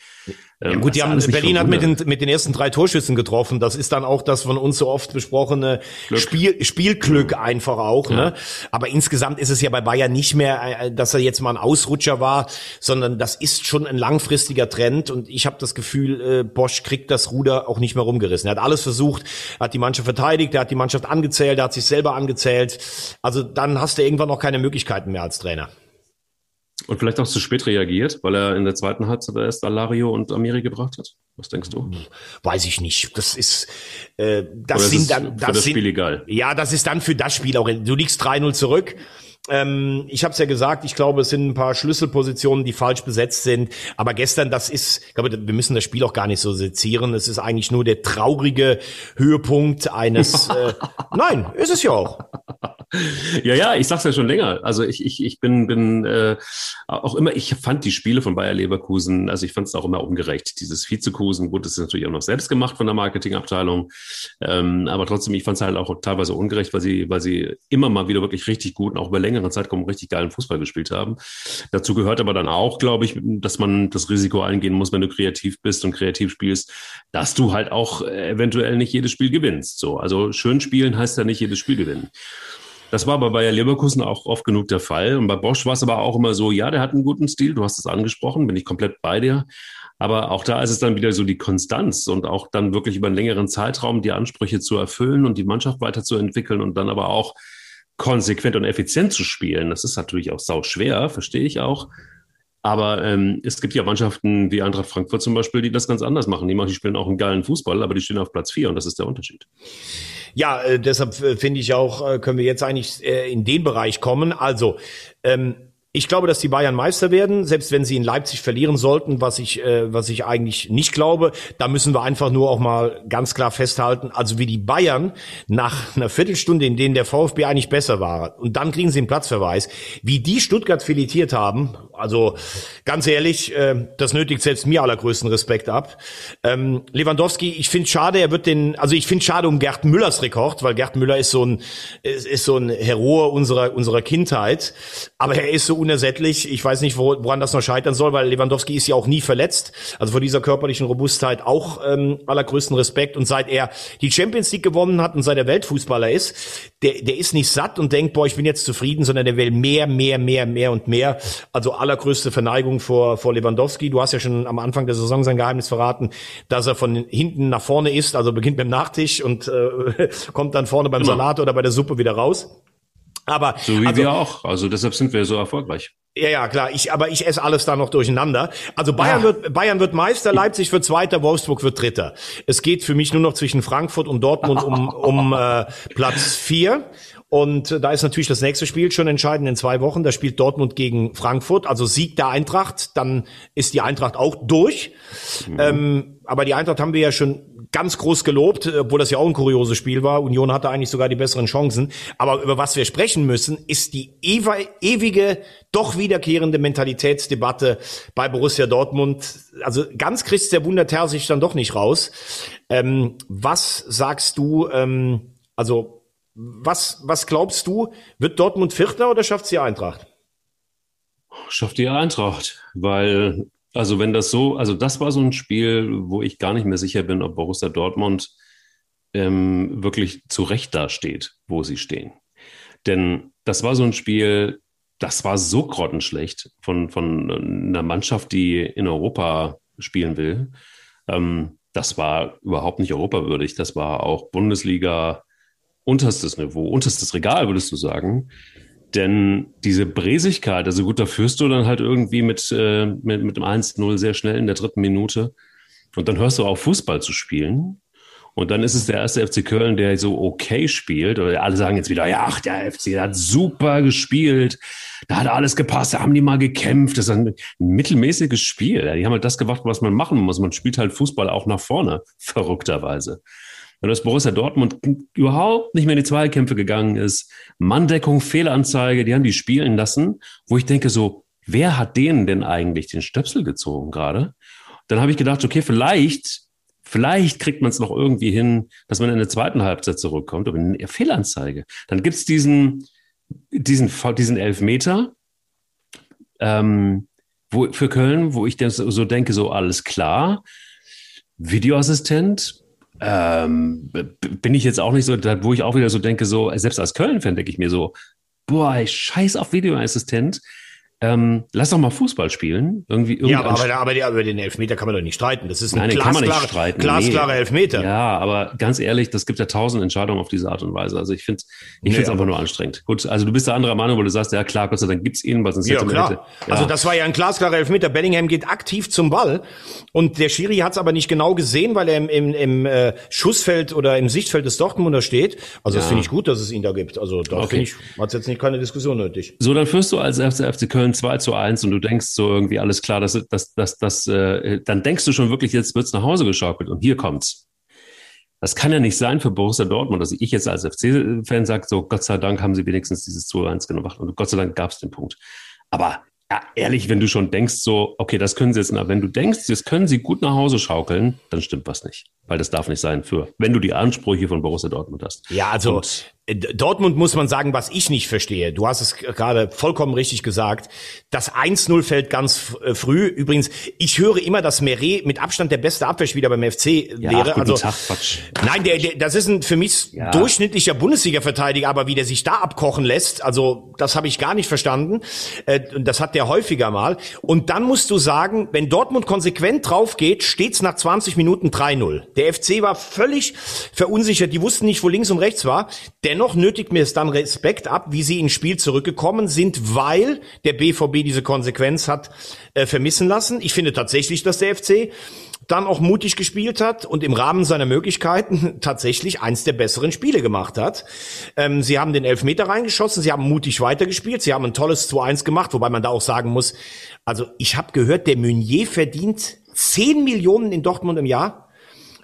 Ja ähm, gut, die haben, Berlin hat mit den, mit den ersten drei Torschüssen getroffen. Das ist dann auch das von uns so oft besprochene Spiel, Spielglück einfach auch. Ja. Ne? Aber insgesamt ist es ja bei Bayern nicht mehr, äh, dass er jetzt mal ein Ausrutscher war, sondern das ist schon ein langfristiger Trend. Und ich habe das Gefühl, äh, Bosch kriegt das Ruder auch nicht mehr rumgerissen. Er hat alles versucht, hat die Mannschaft verteidigt, er hat die Mannschaft angezählt, er hat sich selber angezählt. Also dann hast du irgendwann auch keine Möglichkeiten mehr als Trainer. Und vielleicht auch zu spät reagiert, weil er in der zweiten Halbzeit erst Alario und Amiri gebracht hat. Was denkst du? Weiß ich nicht. Das ist, äh, das Oder sind dann, das, für das sind, Spiel egal. Ja, das ist dann für das Spiel auch. Du liegst 3-0 zurück. Ähm, ich habe es ja gesagt, ich glaube, es sind ein paar Schlüsselpositionen, die falsch besetzt sind. Aber gestern, das ist, ich glaube, wir müssen das Spiel auch gar nicht so sezieren. Es ist eigentlich nur der traurige Höhepunkt eines. äh, nein, ist es ja auch. ja, ja, ich sag's ja schon länger. Also ich, ich, ich bin, bin äh, auch immer, ich fand die Spiele von Bayer Leverkusen, also ich fand es auch immer ungerecht. Dieses Vizekusen, gut, das ist natürlich auch noch selbst gemacht von der Marketingabteilung. Ähm, aber trotzdem, ich fand es halt auch teilweise ungerecht, weil sie, weil sie immer mal wieder wirklich richtig gut und auch über längere Zeitraum richtig geilen Fußball gespielt haben. Dazu gehört aber dann auch, glaube ich, dass man das Risiko eingehen muss, wenn du kreativ bist und kreativ spielst, dass du halt auch eventuell nicht jedes Spiel gewinnst. So, also schön spielen heißt ja nicht jedes Spiel gewinnen. Das war bei Bayer Leverkusen auch oft genug der Fall. Und bei Bosch war es aber auch immer so, ja, der hat einen guten Stil, du hast es angesprochen, bin ich komplett bei dir. Aber auch da ist es dann wieder so die Konstanz und auch dann wirklich über einen längeren Zeitraum die Ansprüche zu erfüllen und die Mannschaft weiterzuentwickeln und dann aber auch konsequent und effizient zu spielen. Das ist natürlich auch sau schwer, verstehe ich auch. Aber ähm, es gibt ja Mannschaften wie Eintracht Frankfurt zum Beispiel, die das ganz anders machen. Die, machen, die spielen auch einen geilen Fußball, aber die stehen auf Platz vier und das ist der Unterschied. Ja, äh, deshalb äh, finde ich auch, äh, können wir jetzt eigentlich äh, in den Bereich kommen. Also, ähm, ich glaube, dass die Bayern Meister werden, selbst wenn sie in Leipzig verlieren sollten, was ich, äh, was ich eigentlich nicht glaube. Da müssen wir einfach nur auch mal ganz klar festhalten. Also wie die Bayern nach einer Viertelstunde, in denen der VfB eigentlich besser war, und dann kriegen sie einen Platzverweis, wie die Stuttgart filetiert haben. Also ganz ehrlich, äh, das nötigt selbst mir allergrößten Respekt ab. Ähm, Lewandowski, ich finde schade, er wird den, also ich finde schade um Gerd Müllers Rekord, weil Gerd Müller ist so ein, ist, ist so ein Hero unserer unserer Kindheit, aber er ist so unersättlich. Ich weiß nicht, woran das noch scheitern soll, weil Lewandowski ist ja auch nie verletzt. Also vor dieser körperlichen Robustheit auch ähm, allergrößten Respekt. Und seit er die Champions League gewonnen hat und seit er Weltfußballer ist, der, der ist nicht satt und denkt, boah, ich bin jetzt zufrieden, sondern der will mehr, mehr, mehr, mehr und mehr. Also allergrößte Verneigung vor, vor Lewandowski. Du hast ja schon am Anfang der Saison sein Geheimnis verraten, dass er von hinten nach vorne ist, also beginnt mit dem Nachtisch und äh, kommt dann vorne beim Salat oder bei der Suppe wieder raus. Aber so wie also, wir auch. Also deshalb sind wir so erfolgreich. Ja, ja, klar. Ich, aber ich esse alles da noch durcheinander. Also Bayern ja. wird, Bayern wird Meister, Leipzig wird Zweiter, Wolfsburg wird Dritter. Es geht für mich nur noch zwischen Frankfurt und Dortmund um, um äh, Platz vier. Und da ist natürlich das nächste Spiel schon entscheidend in zwei Wochen. Da spielt Dortmund gegen Frankfurt. Also Sieg der Eintracht, dann ist die Eintracht auch durch. Mhm. Ähm, aber die Eintracht haben wir ja schon ganz groß gelobt, obwohl das ja auch ein kurioses Spiel war. Union hatte eigentlich sogar die besseren Chancen. Aber über was wir sprechen müssen, ist die ewige, doch wiederkehrende Mentalitätsdebatte bei Borussia Dortmund. Also ganz kriegt der Wunderter sich dann doch nicht raus. Ähm, was sagst du, ähm, also Was, was glaubst du, wird Dortmund Vierter oder schafft sie Eintracht? Schafft die Eintracht, weil, also wenn das so, also das war so ein Spiel, wo ich gar nicht mehr sicher bin, ob Borussia Dortmund ähm, wirklich zu Recht da steht, wo sie stehen. Denn das war so ein Spiel, das war so grottenschlecht von, von einer Mannschaft, die in Europa spielen will. Ähm, das war überhaupt nicht europawürdig. Das war auch Bundesliga unterstes Niveau, unterstes Regal, würdest du sagen. Denn diese Bresigkeit, also gut, da führst du dann halt irgendwie mit, äh, mit, mit dem 1-0 sehr schnell in der dritten Minute. Und dann hörst du auf, Fußball zu spielen. Und dann ist es der erste FC Köln, der so okay spielt. Oder alle sagen jetzt wieder, ja, ach, der FC der hat super gespielt. Da hat alles gepasst, da haben die mal gekämpft. Das ist ein mittelmäßiges Spiel. Die haben halt das gemacht, was man machen muss. Man spielt halt Fußball auch nach vorne, verrückterweise. Dass Borussia Dortmund überhaupt nicht mehr in die Zweikämpfe gegangen ist. Manndeckung, Fehlanzeige, die haben die spielen lassen, wo ich denke so, wer hat denen denn eigentlich den Stöpsel gezogen gerade? Dann habe ich gedacht, okay, vielleicht Vielleicht kriegt man es noch irgendwie hin, dass man in der zweiten Halbzeit zurückkommt, aber eine Fehlanzeige. Dann gibt es diesen, diesen, diesen Elfmeter ähm, wo, für Köln, wo ich so denke, so alles klar. Videoassistent, ähm, bin ich jetzt auch nicht so, wo ich auch wieder so denke, so, selbst als Köln-Fan denke ich mir so, boah, ich scheiß auf Videoassistent ähm, lass doch mal Fußball spielen. Irgendwie ja, aber, aber, aber, aber den Elfmeter kann man doch nicht streiten. Das ist ein Nein, glasklare, streiten. glasklare nee. Elfmeter. Ja, aber ganz ehrlich, das gibt ja tausend Entscheidungen auf diese Art und Weise. Also ich finde ich finde es einfach nur anstrengend. Gut, also du bist der anderer Meinung, wo du sagst, ja klar, Gott sei Dank gibt's ihn, was sonst ja, klar. Hätte. Ja. Also das war ja ein glasklarer Elfmeter. Bellingham geht aktiv zum Ball und der Schiri hat's aber nicht genau gesehen, weil er im, im, im äh, Schussfeld oder im Sichtfeld des Dortmunder steht. Also ja. das finde ich gut, dass es ihn da gibt. Also da okay. finde ich, hat's jetzt nicht keine Diskussion nötig. So, dann führst du als FC, FC Köln 2 zu 1 und du denkst so irgendwie alles klar, dass das, das, das, äh, dann denkst du schon wirklich, jetzt wird's nach Hause geschaukelt und hier kommt's. Das kann ja nicht sein für Borussia Dortmund, dass ich jetzt als FC-Fan sage, so Gott sei Dank haben sie wenigstens dieses 2-1 gemacht und Gott sei Dank gab's den Punkt. Aber ja, ehrlich, wenn du schon denkst, so, okay, das können sie jetzt, wenn du denkst, das können sie gut nach Hause schaukeln, dann stimmt was nicht. Weil das darf nicht sein für, wenn du die Ansprüche von Borussia Dortmund hast. Ja, also und Dortmund muss man sagen, was ich nicht verstehe. Du hast es gerade vollkommen richtig gesagt. Das 1-0 fällt ganz äh, früh. Übrigens, ich höre immer, dass Meret mit Abstand der beste Abwehrspieler beim FC ja, wäre. also Tag. Nein, der, der, das ist ein für mich ja. durchschnittlicher Bundesliga-Verteidiger, aber wie der sich da abkochen lässt, also das habe ich gar nicht verstanden. Äh, das hat der häufiger mal. Und dann musst du sagen, wenn Dortmund konsequent drauf geht, steht's nach 20 Minuten 3-0. Der FC war völlig verunsichert. Die wussten nicht, wo links und rechts war. Der Dennoch nötigt mir es dann Respekt ab, wie sie ins Spiel zurückgekommen sind, weil der BVB diese Konsequenz hat äh, vermissen lassen. Ich finde tatsächlich, dass der FC dann auch mutig gespielt hat und im Rahmen seiner Möglichkeiten tatsächlich eins der besseren Spiele gemacht hat. Ähm, sie haben den Elfmeter reingeschossen, sie haben mutig weitergespielt, sie haben ein tolles 2-1 gemacht, wobei man da auch sagen muss, also ich habe gehört, der Meunier verdient 10 Millionen in Dortmund im Jahr.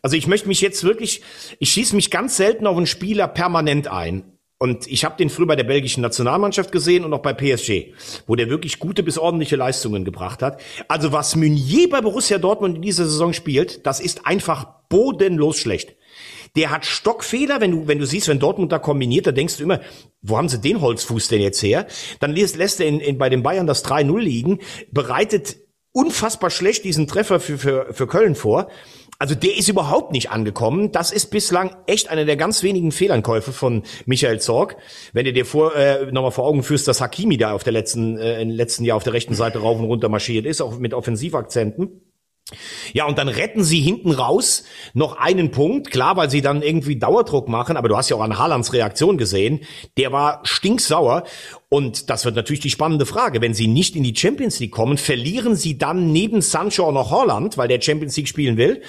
Also ich möchte mich jetzt wirklich, ich schieße mich ganz selten auf einen Spieler permanent ein. Und ich habe den früher bei der belgischen Nationalmannschaft gesehen und auch bei PSG, wo der wirklich gute bis ordentliche Leistungen gebracht hat. Also was Meunier bei Borussia Dortmund in dieser Saison spielt, das ist einfach bodenlos schlecht. Der hat Stockfehler, wenn du, wenn du siehst, wenn Dortmund da kombiniert, da denkst du immer, wo haben sie den Holzfuß denn jetzt her? Dann lässt, lässt er in, in, bei den Bayern das 3-0 liegen, bereitet unfassbar schlecht diesen Treffer für, für, für Köln vor also der ist überhaupt nicht angekommen. Das ist bislang echt einer der ganz wenigen Fehlankäufe von Michael Zorg. Wenn du dir vor, äh, nochmal vor Augen führst, dass Hakimi da auf der letzten, äh, im letzten Jahr auf der rechten Seite rauf und runter marschiert ist, auch mit Offensivakzenten. Ja, und dann retten sie hinten raus noch einen Punkt, klar, weil sie dann irgendwie Dauerdruck machen, aber du hast ja auch an Haalands Reaktion gesehen, der war stinksauer und das wird natürlich die spannende Frage, wenn sie nicht in die Champions League kommen, verlieren sie dann neben Sancho auch noch Holland, weil der Champions League spielen will?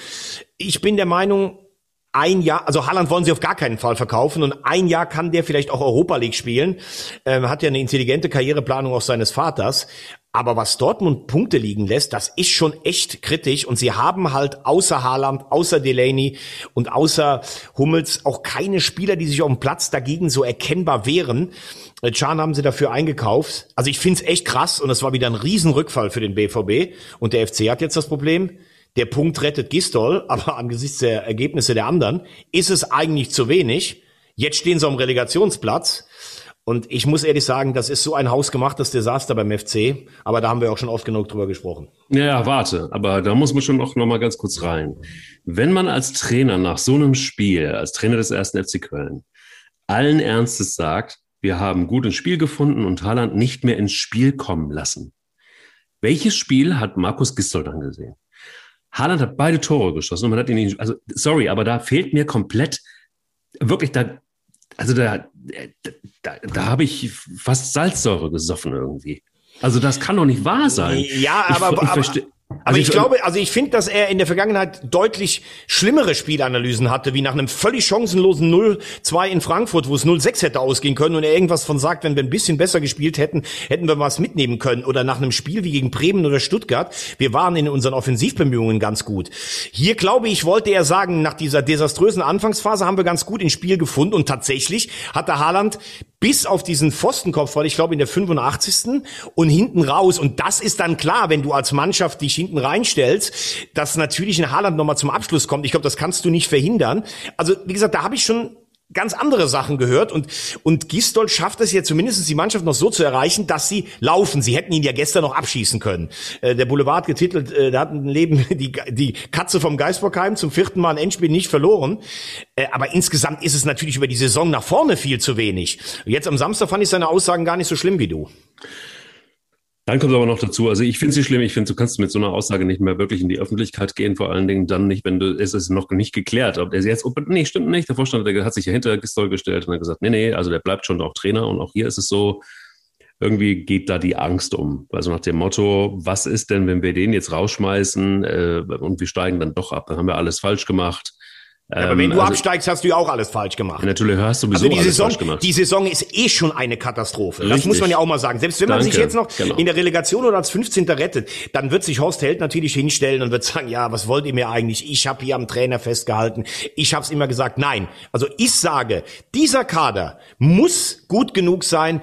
Ich bin der Meinung, ein Jahr, also Haaland wollen sie auf gar keinen Fall verkaufen und ein Jahr kann der vielleicht auch Europa League spielen. Ähm, hat ja eine intelligente Karriereplanung auch seines Vaters. Aber was Dortmund Punkte liegen lässt, das ist schon echt kritisch. Und sie haben halt außer Haaland, außer Delaney und außer Hummels auch keine Spieler, die sich auf dem Platz dagegen so erkennbar wehren. Äh, Chan haben sie dafür eingekauft. Also ich finde es echt krass und es war wieder ein Riesenrückfall für den BVB. Und der FC hat jetzt das Problem, der Punkt rettet Gistol, aber angesichts der Ergebnisse der anderen ist es eigentlich zu wenig. Jetzt stehen sie am Relegationsplatz. Und ich muss ehrlich sagen, das ist so ein hausgemachtes Desaster beim FC. Aber da haben wir auch schon oft genug drüber gesprochen. Ja, warte. Aber da muss man schon noch, noch mal ganz kurz rein. Wenn man als Trainer nach so einem Spiel, als Trainer des ersten FC Köln, allen Ernstes sagt, wir haben gut ins Spiel gefunden und Haaland nicht mehr ins Spiel kommen lassen. Welches Spiel hat Markus Gistol dann gesehen? Haaland hat beide Tore geschossen und man hat ihn nicht, also sorry, aber da fehlt mir komplett wirklich da, also da, da, da habe ich fast Salzsäure gesoffen irgendwie. Also das kann doch nicht wahr sein. Ja, aber, ich, ich. Aber also ich, ich glaube, also ich finde, dass er in der Vergangenheit deutlich schlimmere Spielanalysen hatte, wie nach einem völlig chancenlosen 0-2 in Frankfurt, wo es 0-6 hätte ausgehen können und er irgendwas von sagt, wenn wir ein bisschen besser gespielt hätten, hätten wir was mitnehmen können. Oder nach einem Spiel wie gegen Bremen oder Stuttgart, wir waren in unseren Offensivbemühungen ganz gut. Hier, glaube ich, wollte er sagen, nach dieser desaströsen Anfangsphase haben wir ganz gut ins Spiel gefunden und tatsächlich hat der Haaland bis auf diesen Pfostenkopfball, ich glaube in der 85. und hinten raus. Und das ist dann klar, wenn du als Mannschaft dich hinten reinstellst, dass natürlich ein Haaland nochmal zum Abschluss kommt. Ich glaube, das kannst du nicht verhindern. Also, wie gesagt, da habe ich schon ganz andere Sachen gehört und und Gistol schafft es ja zumindest die Mannschaft noch so zu erreichen, dass sie laufen. Sie hätten ihn ja gestern noch abschießen können. Äh, der Boulevard getitelt, äh, da hat ein Leben die die Katze vom Geisbockheim zum vierten Mal ein Endspiel nicht verloren. Äh, aber insgesamt ist es natürlich über die Saison nach vorne viel zu wenig. Jetzt am Samstag fand ich seine Aussagen gar nicht so schlimm wie du. Dann kommt aber noch dazu, also ich finde es schlimm, ich finde, du kannst mit so einer Aussage nicht mehr wirklich in die Öffentlichkeit gehen, vor allen Dingen dann nicht, wenn du, es ist noch nicht geklärt, ob der jetzt, oh, nee, stimmt nicht, der Vorstand der hat sich ja hinter Gistol gestellt und hat gesagt, nee, nee, also der bleibt schon auch Trainer und auch hier ist es so, irgendwie geht da die Angst um. Also nach dem Motto, was ist denn, wenn wir den jetzt rausschmeißen äh, und wir steigen dann doch ab, dann haben wir alles falsch gemacht. Ja, aber wenn du also, absteigst, hast du ja auch alles falsch gemacht. Natürlich hast du sowieso also die alles Saison, falsch gemacht. Die Saison ist eh schon eine Katastrophe. Richtig. Das muss man ja auch mal sagen. Selbst wenn man Danke. sich jetzt noch genau. in der Relegation oder als 15. rettet, dann wird sich Horst Held natürlich hinstellen und wird sagen, ja, was wollt ihr mir eigentlich? Ich habe hier am Trainer festgehalten. Ich habe es immer gesagt. Nein. Also ich sage, dieser Kader muss gut genug sein,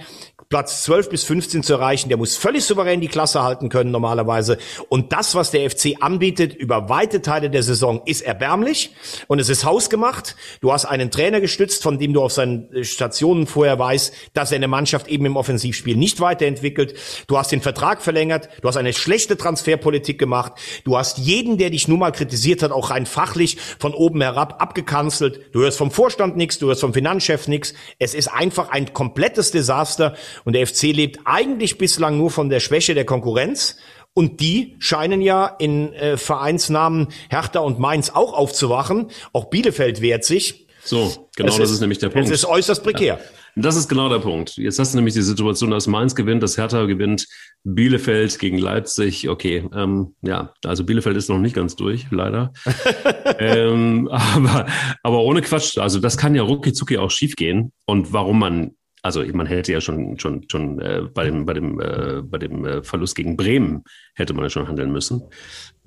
Platz 12 bis 15 zu erreichen. Der muss völlig souverän die Klasse halten können normalerweise. Und das, was der FC anbietet über weite Teile der Saison, ist erbärmlich und es ist hausgemacht. Du hast einen Trainer gestützt, von dem du auf seinen äh, Stationen vorher weißt, dass er eine Mannschaft eben im Offensivspiel nicht weiterentwickelt. Du hast den Vertrag verlängert. Du hast eine schlechte Transferpolitik gemacht. Du hast jeden, der dich nun mal kritisiert hat, auch rein fachlich von oben herab abgekanzelt. Du hörst vom Vorstand nichts, du hörst vom Finanzchef nichts. Es ist einfach ein komplettes Desaster. Und der FC lebt eigentlich bislang nur von der Schwäche der Konkurrenz. Und die scheinen ja in äh, Vereinsnamen Hertha und Mainz auch aufzuwachen. Auch Bielefeld wehrt sich. So, genau es das ist, ist nämlich der Punkt. Es ist äußerst prekär. Ja. Das ist genau der Punkt. Jetzt hast du nämlich die Situation, dass Mainz gewinnt, dass Hertha gewinnt, Bielefeld gegen Leipzig. Okay, ähm, ja, also Bielefeld ist noch nicht ganz durch, leider. ähm, aber, aber ohne Quatsch, also das kann ja rucki zucki auch schiefgehen. Und warum man also man hätte ja schon schon schon äh, bei dem bei dem äh, bei dem äh, Verlust gegen Bremen hätte man ja schon handeln müssen.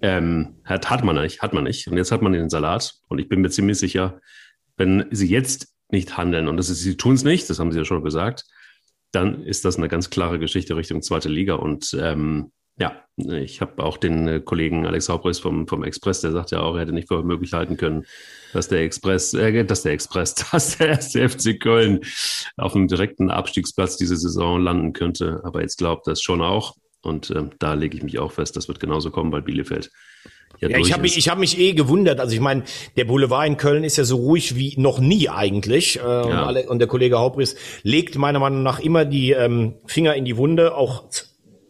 Ähm, hat hat man nicht, hat man nicht. Und jetzt hat man den Salat. Und ich bin mir ziemlich sicher, wenn sie jetzt nicht handeln und das ist, sie tun es nicht, das haben sie ja schon gesagt, dann ist das eine ganz klare Geschichte Richtung zweite Liga. Und ähm, ja, ich habe auch den äh, Kollegen Alex Haubreus vom, vom Express, der sagt ja auch, er hätte nicht für möglich halten können, dass der Express, äh, dass der Express, dass der erste FC Köln auf einem direkten Abstiegsplatz diese Saison landen könnte. Aber jetzt glaubt das schon auch. Und ähm, da lege ich mich auch fest, das wird genauso kommen bei Bielefeld. Ja, ja ich habe mich, ich hab mich eh gewundert. Also ich meine, der Boulevard in Köln ist ja so ruhig wie noch nie eigentlich. Äh, ja. und, alle, und der Kollege Haubris legt meiner Meinung nach immer die ähm, Finger in die Wunde, auch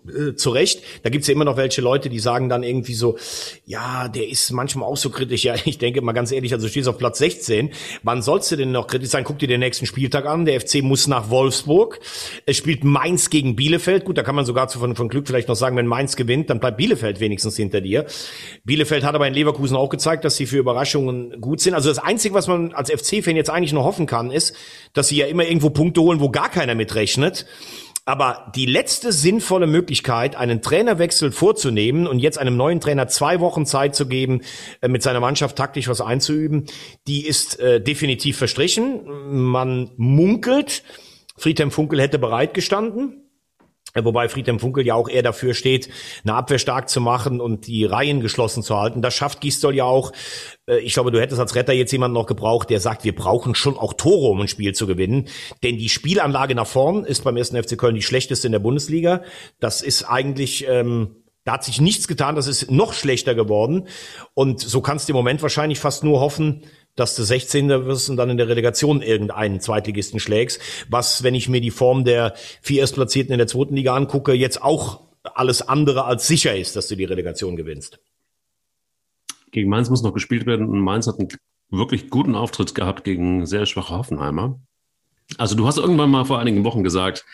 äh, zu Recht. Da gibt's ja immer noch welche Leute, die sagen dann irgendwie so, ja, der ist manchmal auch so kritisch. Ja, ich denke mal ganz ehrlich, also du stehst auf Platz 16. Wann sollst du denn noch kritisch sein? Guck dir den nächsten Spieltag an. Der FC muss nach Wolfsburg. Es spielt Mainz gegen Bielefeld. Gut, da kann man sogar zu, von, von Glück vielleicht noch sagen, wenn Mainz gewinnt, dann bleibt Bielefeld wenigstens hinter dir. Bielefeld hat aber in Leverkusen auch gezeigt, dass sie für Überraschungen gut sind. Also das Einzige, was man als FC-Fan jetzt eigentlich noch hoffen kann, ist, dass sie ja immer irgendwo Punkte holen, wo gar keiner mitrechnet. Aber die letzte sinnvolle Möglichkeit, einen Trainerwechsel vorzunehmen und jetzt einem neuen Trainer zwei Wochen Zeit zu geben, äh, mit seiner Mannschaft taktisch was einzuüben, die ist äh, definitiv verstrichen. Man munkelt, Friedhelm Funkel hätte bereitgestanden. Wobei Friedhelm Funkel ja auch eher dafür steht, eine Abwehr stark zu machen und die Reihen geschlossen zu halten. Das schafft Gistol ja auch. Äh, ich glaube, du hättest als Retter jetzt jemanden noch gebraucht, der sagt, wir brauchen schon auch Tore, um ein Spiel zu gewinnen. Denn die Spielanlage nach vorn ist beim ersten FC Köln die schlechteste in der Bundesliga. Das ist eigentlich, ähm, da hat sich nichts getan, das ist noch schlechter geworden. Und so kannst du im Moment wahrscheinlich fast nur hoffen, dass du 16. wirst und dann in der Relegation irgendeinen Zweitligisten schlägst. Was, wenn ich mir die Form der vier Erstplatzierten in der zweiten Liga angucke, jetzt auch alles andere als sicher ist, dass du die Relegation gewinnst. Gegen Mainz muss noch gespielt werden und Mainz hat einen wirklich guten Auftritt gehabt gegen sehr schwache Hoffenheimer. Also du hast irgendwann mal vor einigen Wochen gesagt,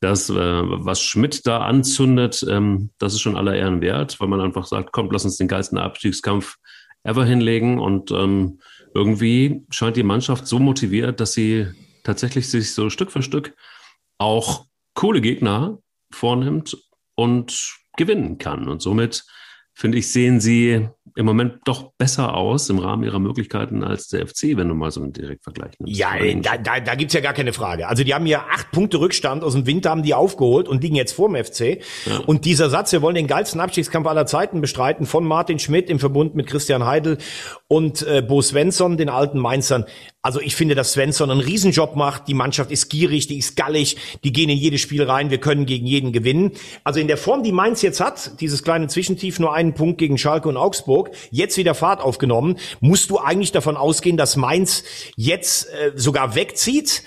dass äh, was Schmidt da anzündet, ähm, das ist schon aller Ehren wert, weil man einfach sagt, kommt, lass uns den geilsten Abstiegskampf ever hinlegen und ähm, irgendwie scheint die Mannschaft so motiviert, dass sie tatsächlich sich so Stück für Stück auch coole Gegner vornimmt und gewinnen kann. Und somit, finde ich, sehen sie im Moment doch besser aus im Rahmen ihrer Möglichkeiten als der FC, wenn du mal so einen Direktvergleich nimmst. Ja, da, da, da gibt's ja gar keine Frage. Also die haben ja acht Punkte Rückstand aus dem Winter, haben die aufgeholt und liegen jetzt vor dem FC. Ja. Und dieser Satz, wir wollen den geilsten Abstiegskampf aller Zeiten bestreiten, von Martin Schmidt im Verbund mit Christian Heidel und äh, Bo Svensson, den alten Mainzern. Also ich finde, dass Svensson einen Riesenjob macht. Die Mannschaft ist gierig, die ist gallig, die gehen in jedes Spiel rein, wir können gegen jeden gewinnen. Also in der Form, die Mainz jetzt hat, dieses kleine Zwischentief, nur einen Punkt gegen Schalke und Augsburg, jetzt wieder Fahrt aufgenommen, musst du eigentlich davon ausgehen, dass Mainz jetzt äh, sogar wegzieht.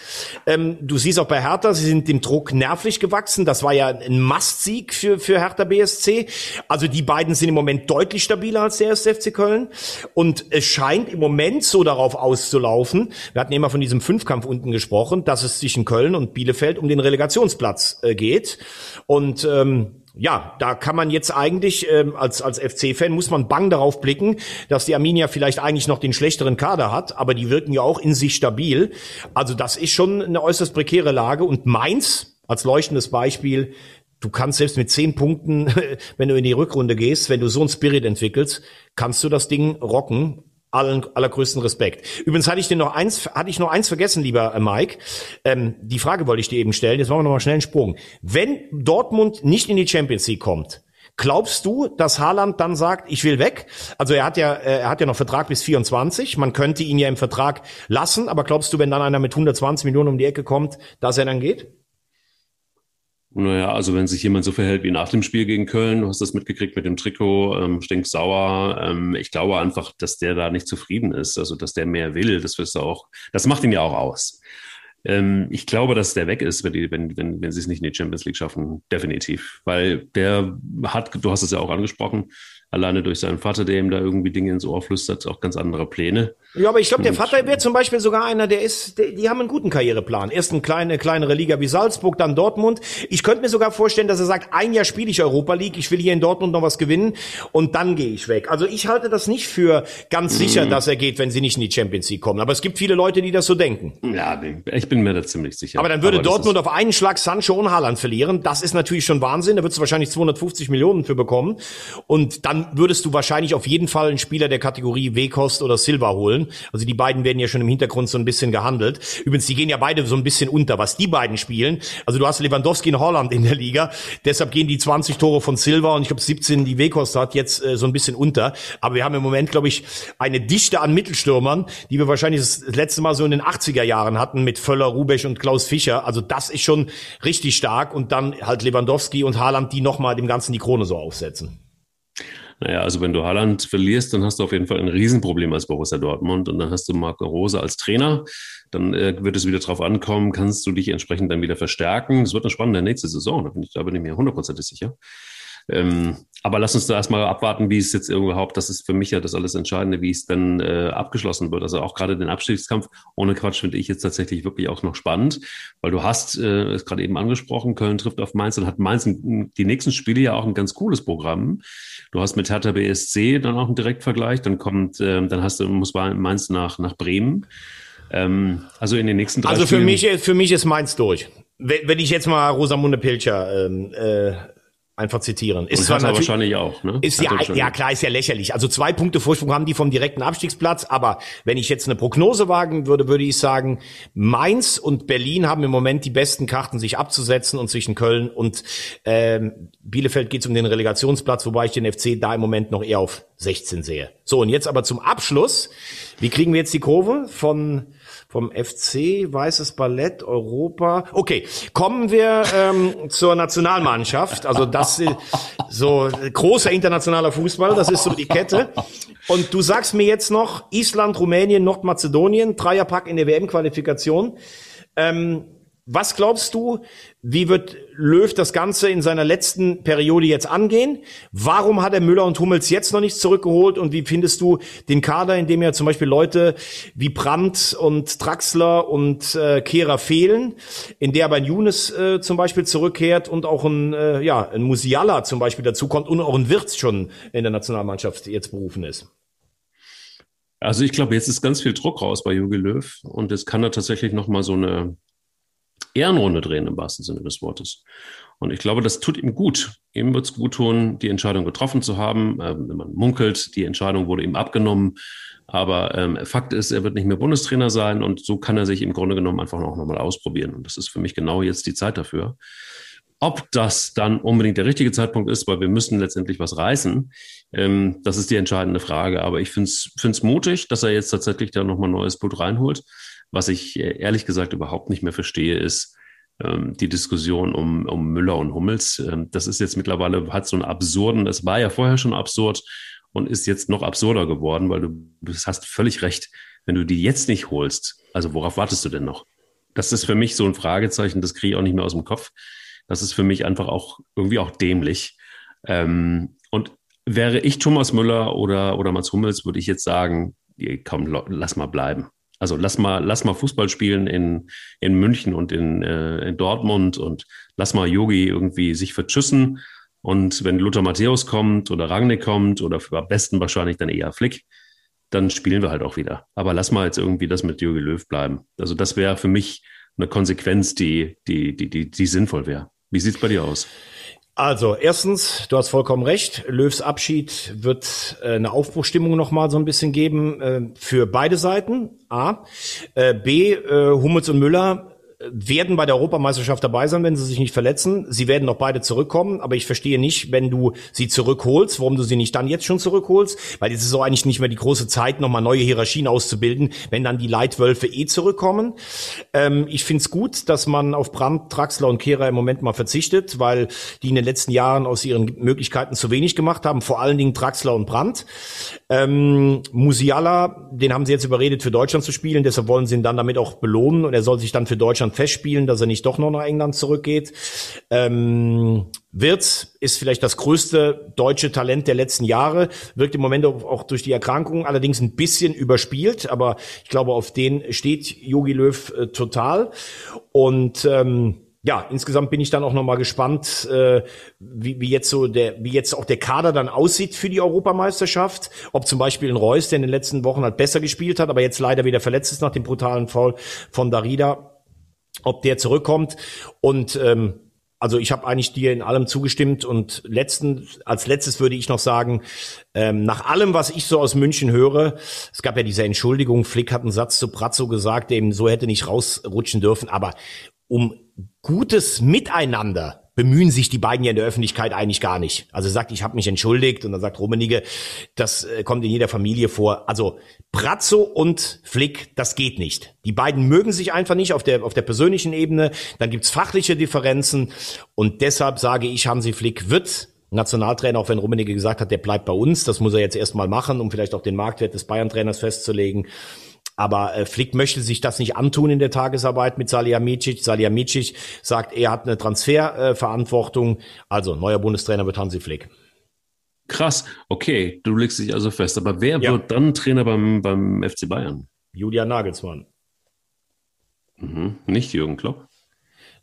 Ähm, du siehst auch bei Hertha, sie sind dem Druck nervlich gewachsen. Das war ja ein Mastsieg für, für Hertha BSC. Also die beiden sind im Moment deutlich stabiler als der erste FC Köln. Und es scheint im Moment so darauf auszulaufen, wir hatten immer von diesem Fünfkampf unten gesprochen, dass es zwischen Köln und Bielefeld um den Relegationsplatz äh, geht. Und ähm, ja, da kann man jetzt eigentlich ähm, als als FC-Fan muss man bang darauf blicken, dass die Arminia vielleicht eigentlich noch den schlechteren Kader hat, aber die wirken ja auch in sich stabil. Also das ist schon eine äußerst prekäre Lage und Mainz als leuchtendes Beispiel. Du kannst selbst mit zehn Punkten, wenn du in die Rückrunde gehst, wenn du so einen Spirit entwickelst, kannst du das Ding rocken allen, allergrößten Respekt. Übrigens hatte ich dir noch eins, hatte ich noch eins vergessen, lieber äh, Mike. Ähm, die Frage wollte ich dir eben stellen. Jetzt machen wir noch mal schnell einen Sprung. Wenn Dortmund nicht in die Champions League kommt, Glaubst du, dass Haaland dann sagt, ich will weg? Also er hat ja, äh, er hat ja noch Vertrag bis 24. Man könnte ihn ja im Vertrag lassen, aber glaubst du, wenn dann einer mit 120 Millionen um die Ecke kommt, dass er dann geht? Naja, also wenn sich jemand so verhält wie nach dem Spiel gegen Köln, du hast das mitgekriegt mit dem Trikot, ähm, stinksauer. Ähm, ich glaube einfach, dass der da nicht zufrieden ist, also dass der mehr will. Das wirst du auch, das macht ihn ja auch aus. Ähm, ich glaube, dass der weg ist, wenn, wenn, wenn, wenn sie es nicht in die Champions League schaffen, definitiv. Weil der hat, du hast es ja auch angesprochen, alleine durch seinen Vater, der ihm da irgendwie Dinge ins Ohr flüstert, auch ganz andere Pläne. Ja, aber ich glaube, der Vater wäre zum Beispiel sogar einer, der ist, der, die haben einen guten Karriereplan. Erst eine kleine, kleinere Liga wie Salzburg, dann Dortmund. Ich könnte mir sogar vorstellen, dass er sagt, ein Jahr spiele ich Europa League, ich will hier in Dortmund noch was gewinnen und dann gehe ich weg. Also ich halte das nicht für ganz sicher, mhm. dass er geht, wenn sie nicht in die Champions League kommen. Aber es gibt viele Leute, die das so denken. Ja, ich bin mir da ziemlich sicher. Aber dann würde aber Dortmund auf einen Schlag Sancho und Haaland verlieren. Das ist natürlich schon Wahnsinn. Da würdest du wahrscheinlich 250 Millionen für bekommen. Und dann würdest du wahrscheinlich auf jeden Fall einen Spieler der Kategorie Wekost oder Silva holen. Also die beiden werden ja schon im Hintergrund so ein bisschen gehandelt. Übrigens, die gehen ja beide so ein bisschen unter, was die beiden spielen. Also du hast Lewandowski in Holland in der Liga, deshalb gehen die 20 Tore von Silva und ich glaube 17, die Wekost hat, jetzt äh, so ein bisschen unter. Aber wir haben im Moment, glaube ich, eine Dichte an Mittelstürmern, die wir wahrscheinlich das letzte Mal so in den 80er Jahren hatten mit Völler, Rubesch und Klaus Fischer. Also das ist schon richtig stark und dann halt Lewandowski und Haaland, die nochmal dem Ganzen die Krone so aufsetzen. Naja, also wenn du Haaland verlierst, dann hast du auf jeden Fall ein Riesenproblem als Borussia Dortmund und dann hast du Marco Rose als Trainer. Dann äh, wird es wieder drauf ankommen, kannst du dich entsprechend dann wieder verstärken. Es wird eine spannende nächste Saison, da bin ich, da bin ich mir hundertprozentig sicher. Ähm, aber lass uns da erstmal abwarten, wie es jetzt überhaupt, das ist für mich ja das alles Entscheidende, wie es dann äh, abgeschlossen wird. Also auch gerade den Abstiegskampf ohne Quatsch finde ich jetzt tatsächlich wirklich auch noch spannend, weil du hast, äh, es gerade eben angesprochen, Köln trifft auf Mainz und hat Mainz die nächsten Spiele ja auch ein ganz cooles Programm. Du hast mit Hertha BSC dann auch einen Direktvergleich, dann kommt, äh, dann hast du, muss Mainz nach, nach Bremen. Ähm, also in den nächsten drei Also für Spielen mich, für mich ist Mainz durch. Wenn, wenn ich jetzt mal Rosamunde Pilcher ähm, äh, einfach zitieren. Ist zwar natürlich, wahrscheinlich auch, ne? Ist ja, ja klar, ist ja lächerlich. Also zwei Punkte Vorsprung haben die vom direkten Abstiegsplatz, aber wenn ich jetzt eine Prognose wagen würde, würde ich sagen, Mainz und Berlin haben im Moment die besten Karten, sich abzusetzen und zwischen Köln und ähm, Bielefeld geht es um den Relegationsplatz, wobei ich den FC da im Moment noch eher auf 16 sehe. So, und jetzt aber zum Abschluss. Wie kriegen wir jetzt die Kurve von vom FC, Weißes Ballett, Europa. Okay, kommen wir ähm, zur Nationalmannschaft. Also das ist so großer internationaler Fußball, das ist so die Kette. Und du sagst mir jetzt noch Island, Rumänien, Nordmazedonien, Dreierpack in der WM-Qualifikation. Ähm, was glaubst du, wie wird Löw das Ganze in seiner letzten Periode jetzt angehen? Warum hat er Müller und Hummels jetzt noch nicht zurückgeholt? Und wie findest du den Kader, in dem ja zum Beispiel Leute wie Brandt und Draxler und äh, Kehrer fehlen, in der aber ein Younes äh, zum Beispiel zurückkehrt und auch ein, äh, ja, ein Musiala zum Beispiel dazukommt und auch ein Wirtz schon in der Nationalmannschaft jetzt berufen ist? Also ich glaube, jetzt ist ganz viel Druck raus bei Jogi Löw und es kann da tatsächlich noch mal so eine Ehrenrunde drehen im wahrsten Sinne des Wortes. Und ich glaube, das tut ihm gut. Ihm wird es gut tun, die Entscheidung getroffen zu haben. Ähm, wenn man munkelt, die Entscheidung wurde ihm abgenommen. Aber ähm, Fakt ist, er wird nicht mehr Bundestrainer sein und so kann er sich im Grunde genommen einfach auch nochmal ausprobieren. Und das ist für mich genau jetzt die Zeit dafür. Ob das dann unbedingt der richtige Zeitpunkt ist, weil wir müssen letztendlich was reißen, ähm, das ist die entscheidende Frage. Aber ich finde es mutig, dass er jetzt tatsächlich da nochmal neues Blut reinholt. Was ich äh, ehrlich gesagt überhaupt nicht mehr verstehe, ist ähm, die Diskussion um, um Müller und Hummels. Ähm, das ist jetzt mittlerweile, hat so einen absurden, es war ja vorher schon absurd und ist jetzt noch absurder geworden, weil du, du hast völlig recht. Wenn du die jetzt nicht holst, also worauf wartest du denn noch? Das ist für mich so ein Fragezeichen, das kriege ich auch nicht mehr aus dem Kopf. Das ist für mich einfach auch irgendwie auch dämlich. Ähm, und wäre ich Thomas Müller oder, oder Mats Hummels, würde ich jetzt sagen, komm, lass mal bleiben. Also lass mal, lass mal Fußball spielen in, in München und in, äh, in Dortmund und lass mal Yogi irgendwie sich vertschüssen. Und wenn Luther Matthäus kommt oder Rangnick kommt oder am besten wahrscheinlich dann eher Flick, dann spielen wir halt auch wieder. Aber lass mal jetzt irgendwie das mit Jogi Löw bleiben. Also das wäre für mich eine Konsequenz, die, die, die, die, die sinnvoll wäre. Wie sieht's bei dir aus? Also, erstens, du hast vollkommen recht. Löws Abschied wird äh, eine Aufbruchstimmung nochmal so ein bisschen geben äh, für beide Seiten. A. Äh, B. Äh, Hummels und Müller werden bei der Europameisterschaft dabei sein, wenn sie sich nicht verletzen. Sie werden noch beide zurückkommen, aber ich verstehe nicht, wenn du sie zurückholst, warum du sie nicht dann jetzt schon zurückholst, weil es ist so eigentlich nicht mehr die große Zeit, nochmal neue Hierarchien auszubilden, wenn dann die Leitwölfe eh zurückkommen. Ähm, ich finde es gut, dass man auf Brandt, Traxler und Kehrer im Moment mal verzichtet, weil die in den letzten Jahren aus ihren Möglichkeiten zu wenig gemacht haben, vor allen Dingen Traxler und Brandt. Ähm, Musiala, den haben sie jetzt überredet, für Deutschland zu spielen, deshalb wollen sie ihn dann damit auch belohnen und er soll sich dann für Deutschland festspielen, dass er nicht doch noch nach England zurückgeht. Ähm, Wirtz ist vielleicht das größte deutsche Talent der letzten Jahre, wirkt im Moment auch durch die Erkrankung allerdings ein bisschen überspielt, aber ich glaube, auf den steht Jogi Löw äh, total. Und ähm, ja, insgesamt bin ich dann auch noch mal gespannt, äh, wie, wie jetzt so der, wie jetzt auch der Kader dann aussieht für die Europameisterschaft. Ob zum Beispiel ein Reus, der in den letzten Wochen halt besser gespielt hat, aber jetzt leider wieder verletzt ist nach dem brutalen Foul von Darida, ob der zurückkommt. Und ähm, also ich habe eigentlich dir in allem zugestimmt und letzten, als letztes würde ich noch sagen, ähm, nach allem, was ich so aus München höre, es gab ja diese Entschuldigung, Flick hat einen Satz zu Pratzo gesagt, der eben so hätte nicht rausrutschen dürfen, aber um gutes Miteinander bemühen sich die beiden ja in der Öffentlichkeit eigentlich gar nicht. Also sagt, ich habe mich entschuldigt und dann sagt Rummenigge, das äh, kommt in jeder Familie vor. Also Brazzo und Flick, das geht nicht. Die beiden mögen sich einfach nicht auf der, auf der persönlichen Ebene. Dann gibt's fachliche Differenzen und deshalb sage ich, Hansi Flick wird Nationaltrainer, auch wenn Rummenigge gesagt hat, der bleibt bei uns. Das muss er jetzt erstmal machen, um vielleicht auch den Marktwert des Bayern-Trainers festzulegen. Aber äh, Flick möchte sich das nicht antun in der Tagesarbeit mit Salihamidzic. Salihamidzic sagt, er hat eine Transferverantwortung. Äh, also neuer Bundestrainer wird Hansi Flick. Krass, okay, du legst dich also fest. Aber wer ja. wird dann Trainer beim, beim FC Bayern? Julian Nagelsmann. Mhm. Nicht Jürgen Klopp?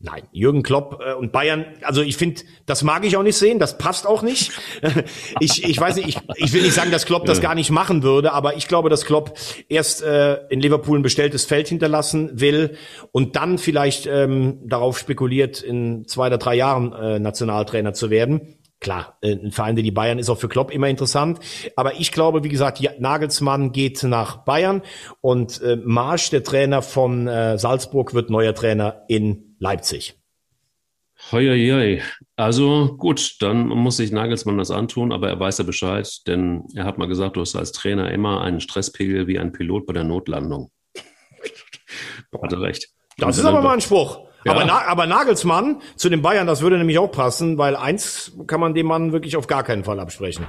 Nein, Jürgen Klopp äh, und Bayern, also ich finde, das mag ich auch nicht sehen, das passt auch nicht. ich, ich weiß nicht, ich, ich will nicht sagen, dass Klopp das gar nicht machen würde, aber ich glaube, dass Klopp erst äh, in Liverpool ein bestelltes Feld hinterlassen will und dann vielleicht ähm, darauf spekuliert, in zwei oder drei Jahren äh, Nationaltrainer zu werden. klar, äh, ein Verein wie die Bayern ist auch für Klopp immer interessant. Aber ich glaube, wie gesagt, Nagelsmann geht nach Bayern und äh, Marsch, der Trainer von äh, Salzburg, wird neuer Trainer in Leipzig. Hoi, Also gut, dann muss sich Nagelsmann das antun, aber er weiß ja Bescheid, denn er hat mal gesagt, du hast als Trainer immer einen Stresspegel wie ein Pilot bei der Notlandung. Hat er recht. Das ist aber mal ein Spruch. Ja. Aber, Na aber Nagelsmann zu den Bayern, das würde nämlich auch passen, weil eins kann man dem Mann wirklich auf gar keinen Fall absprechen.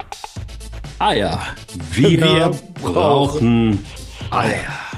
Eier. Wir, Wir brauchen Eier.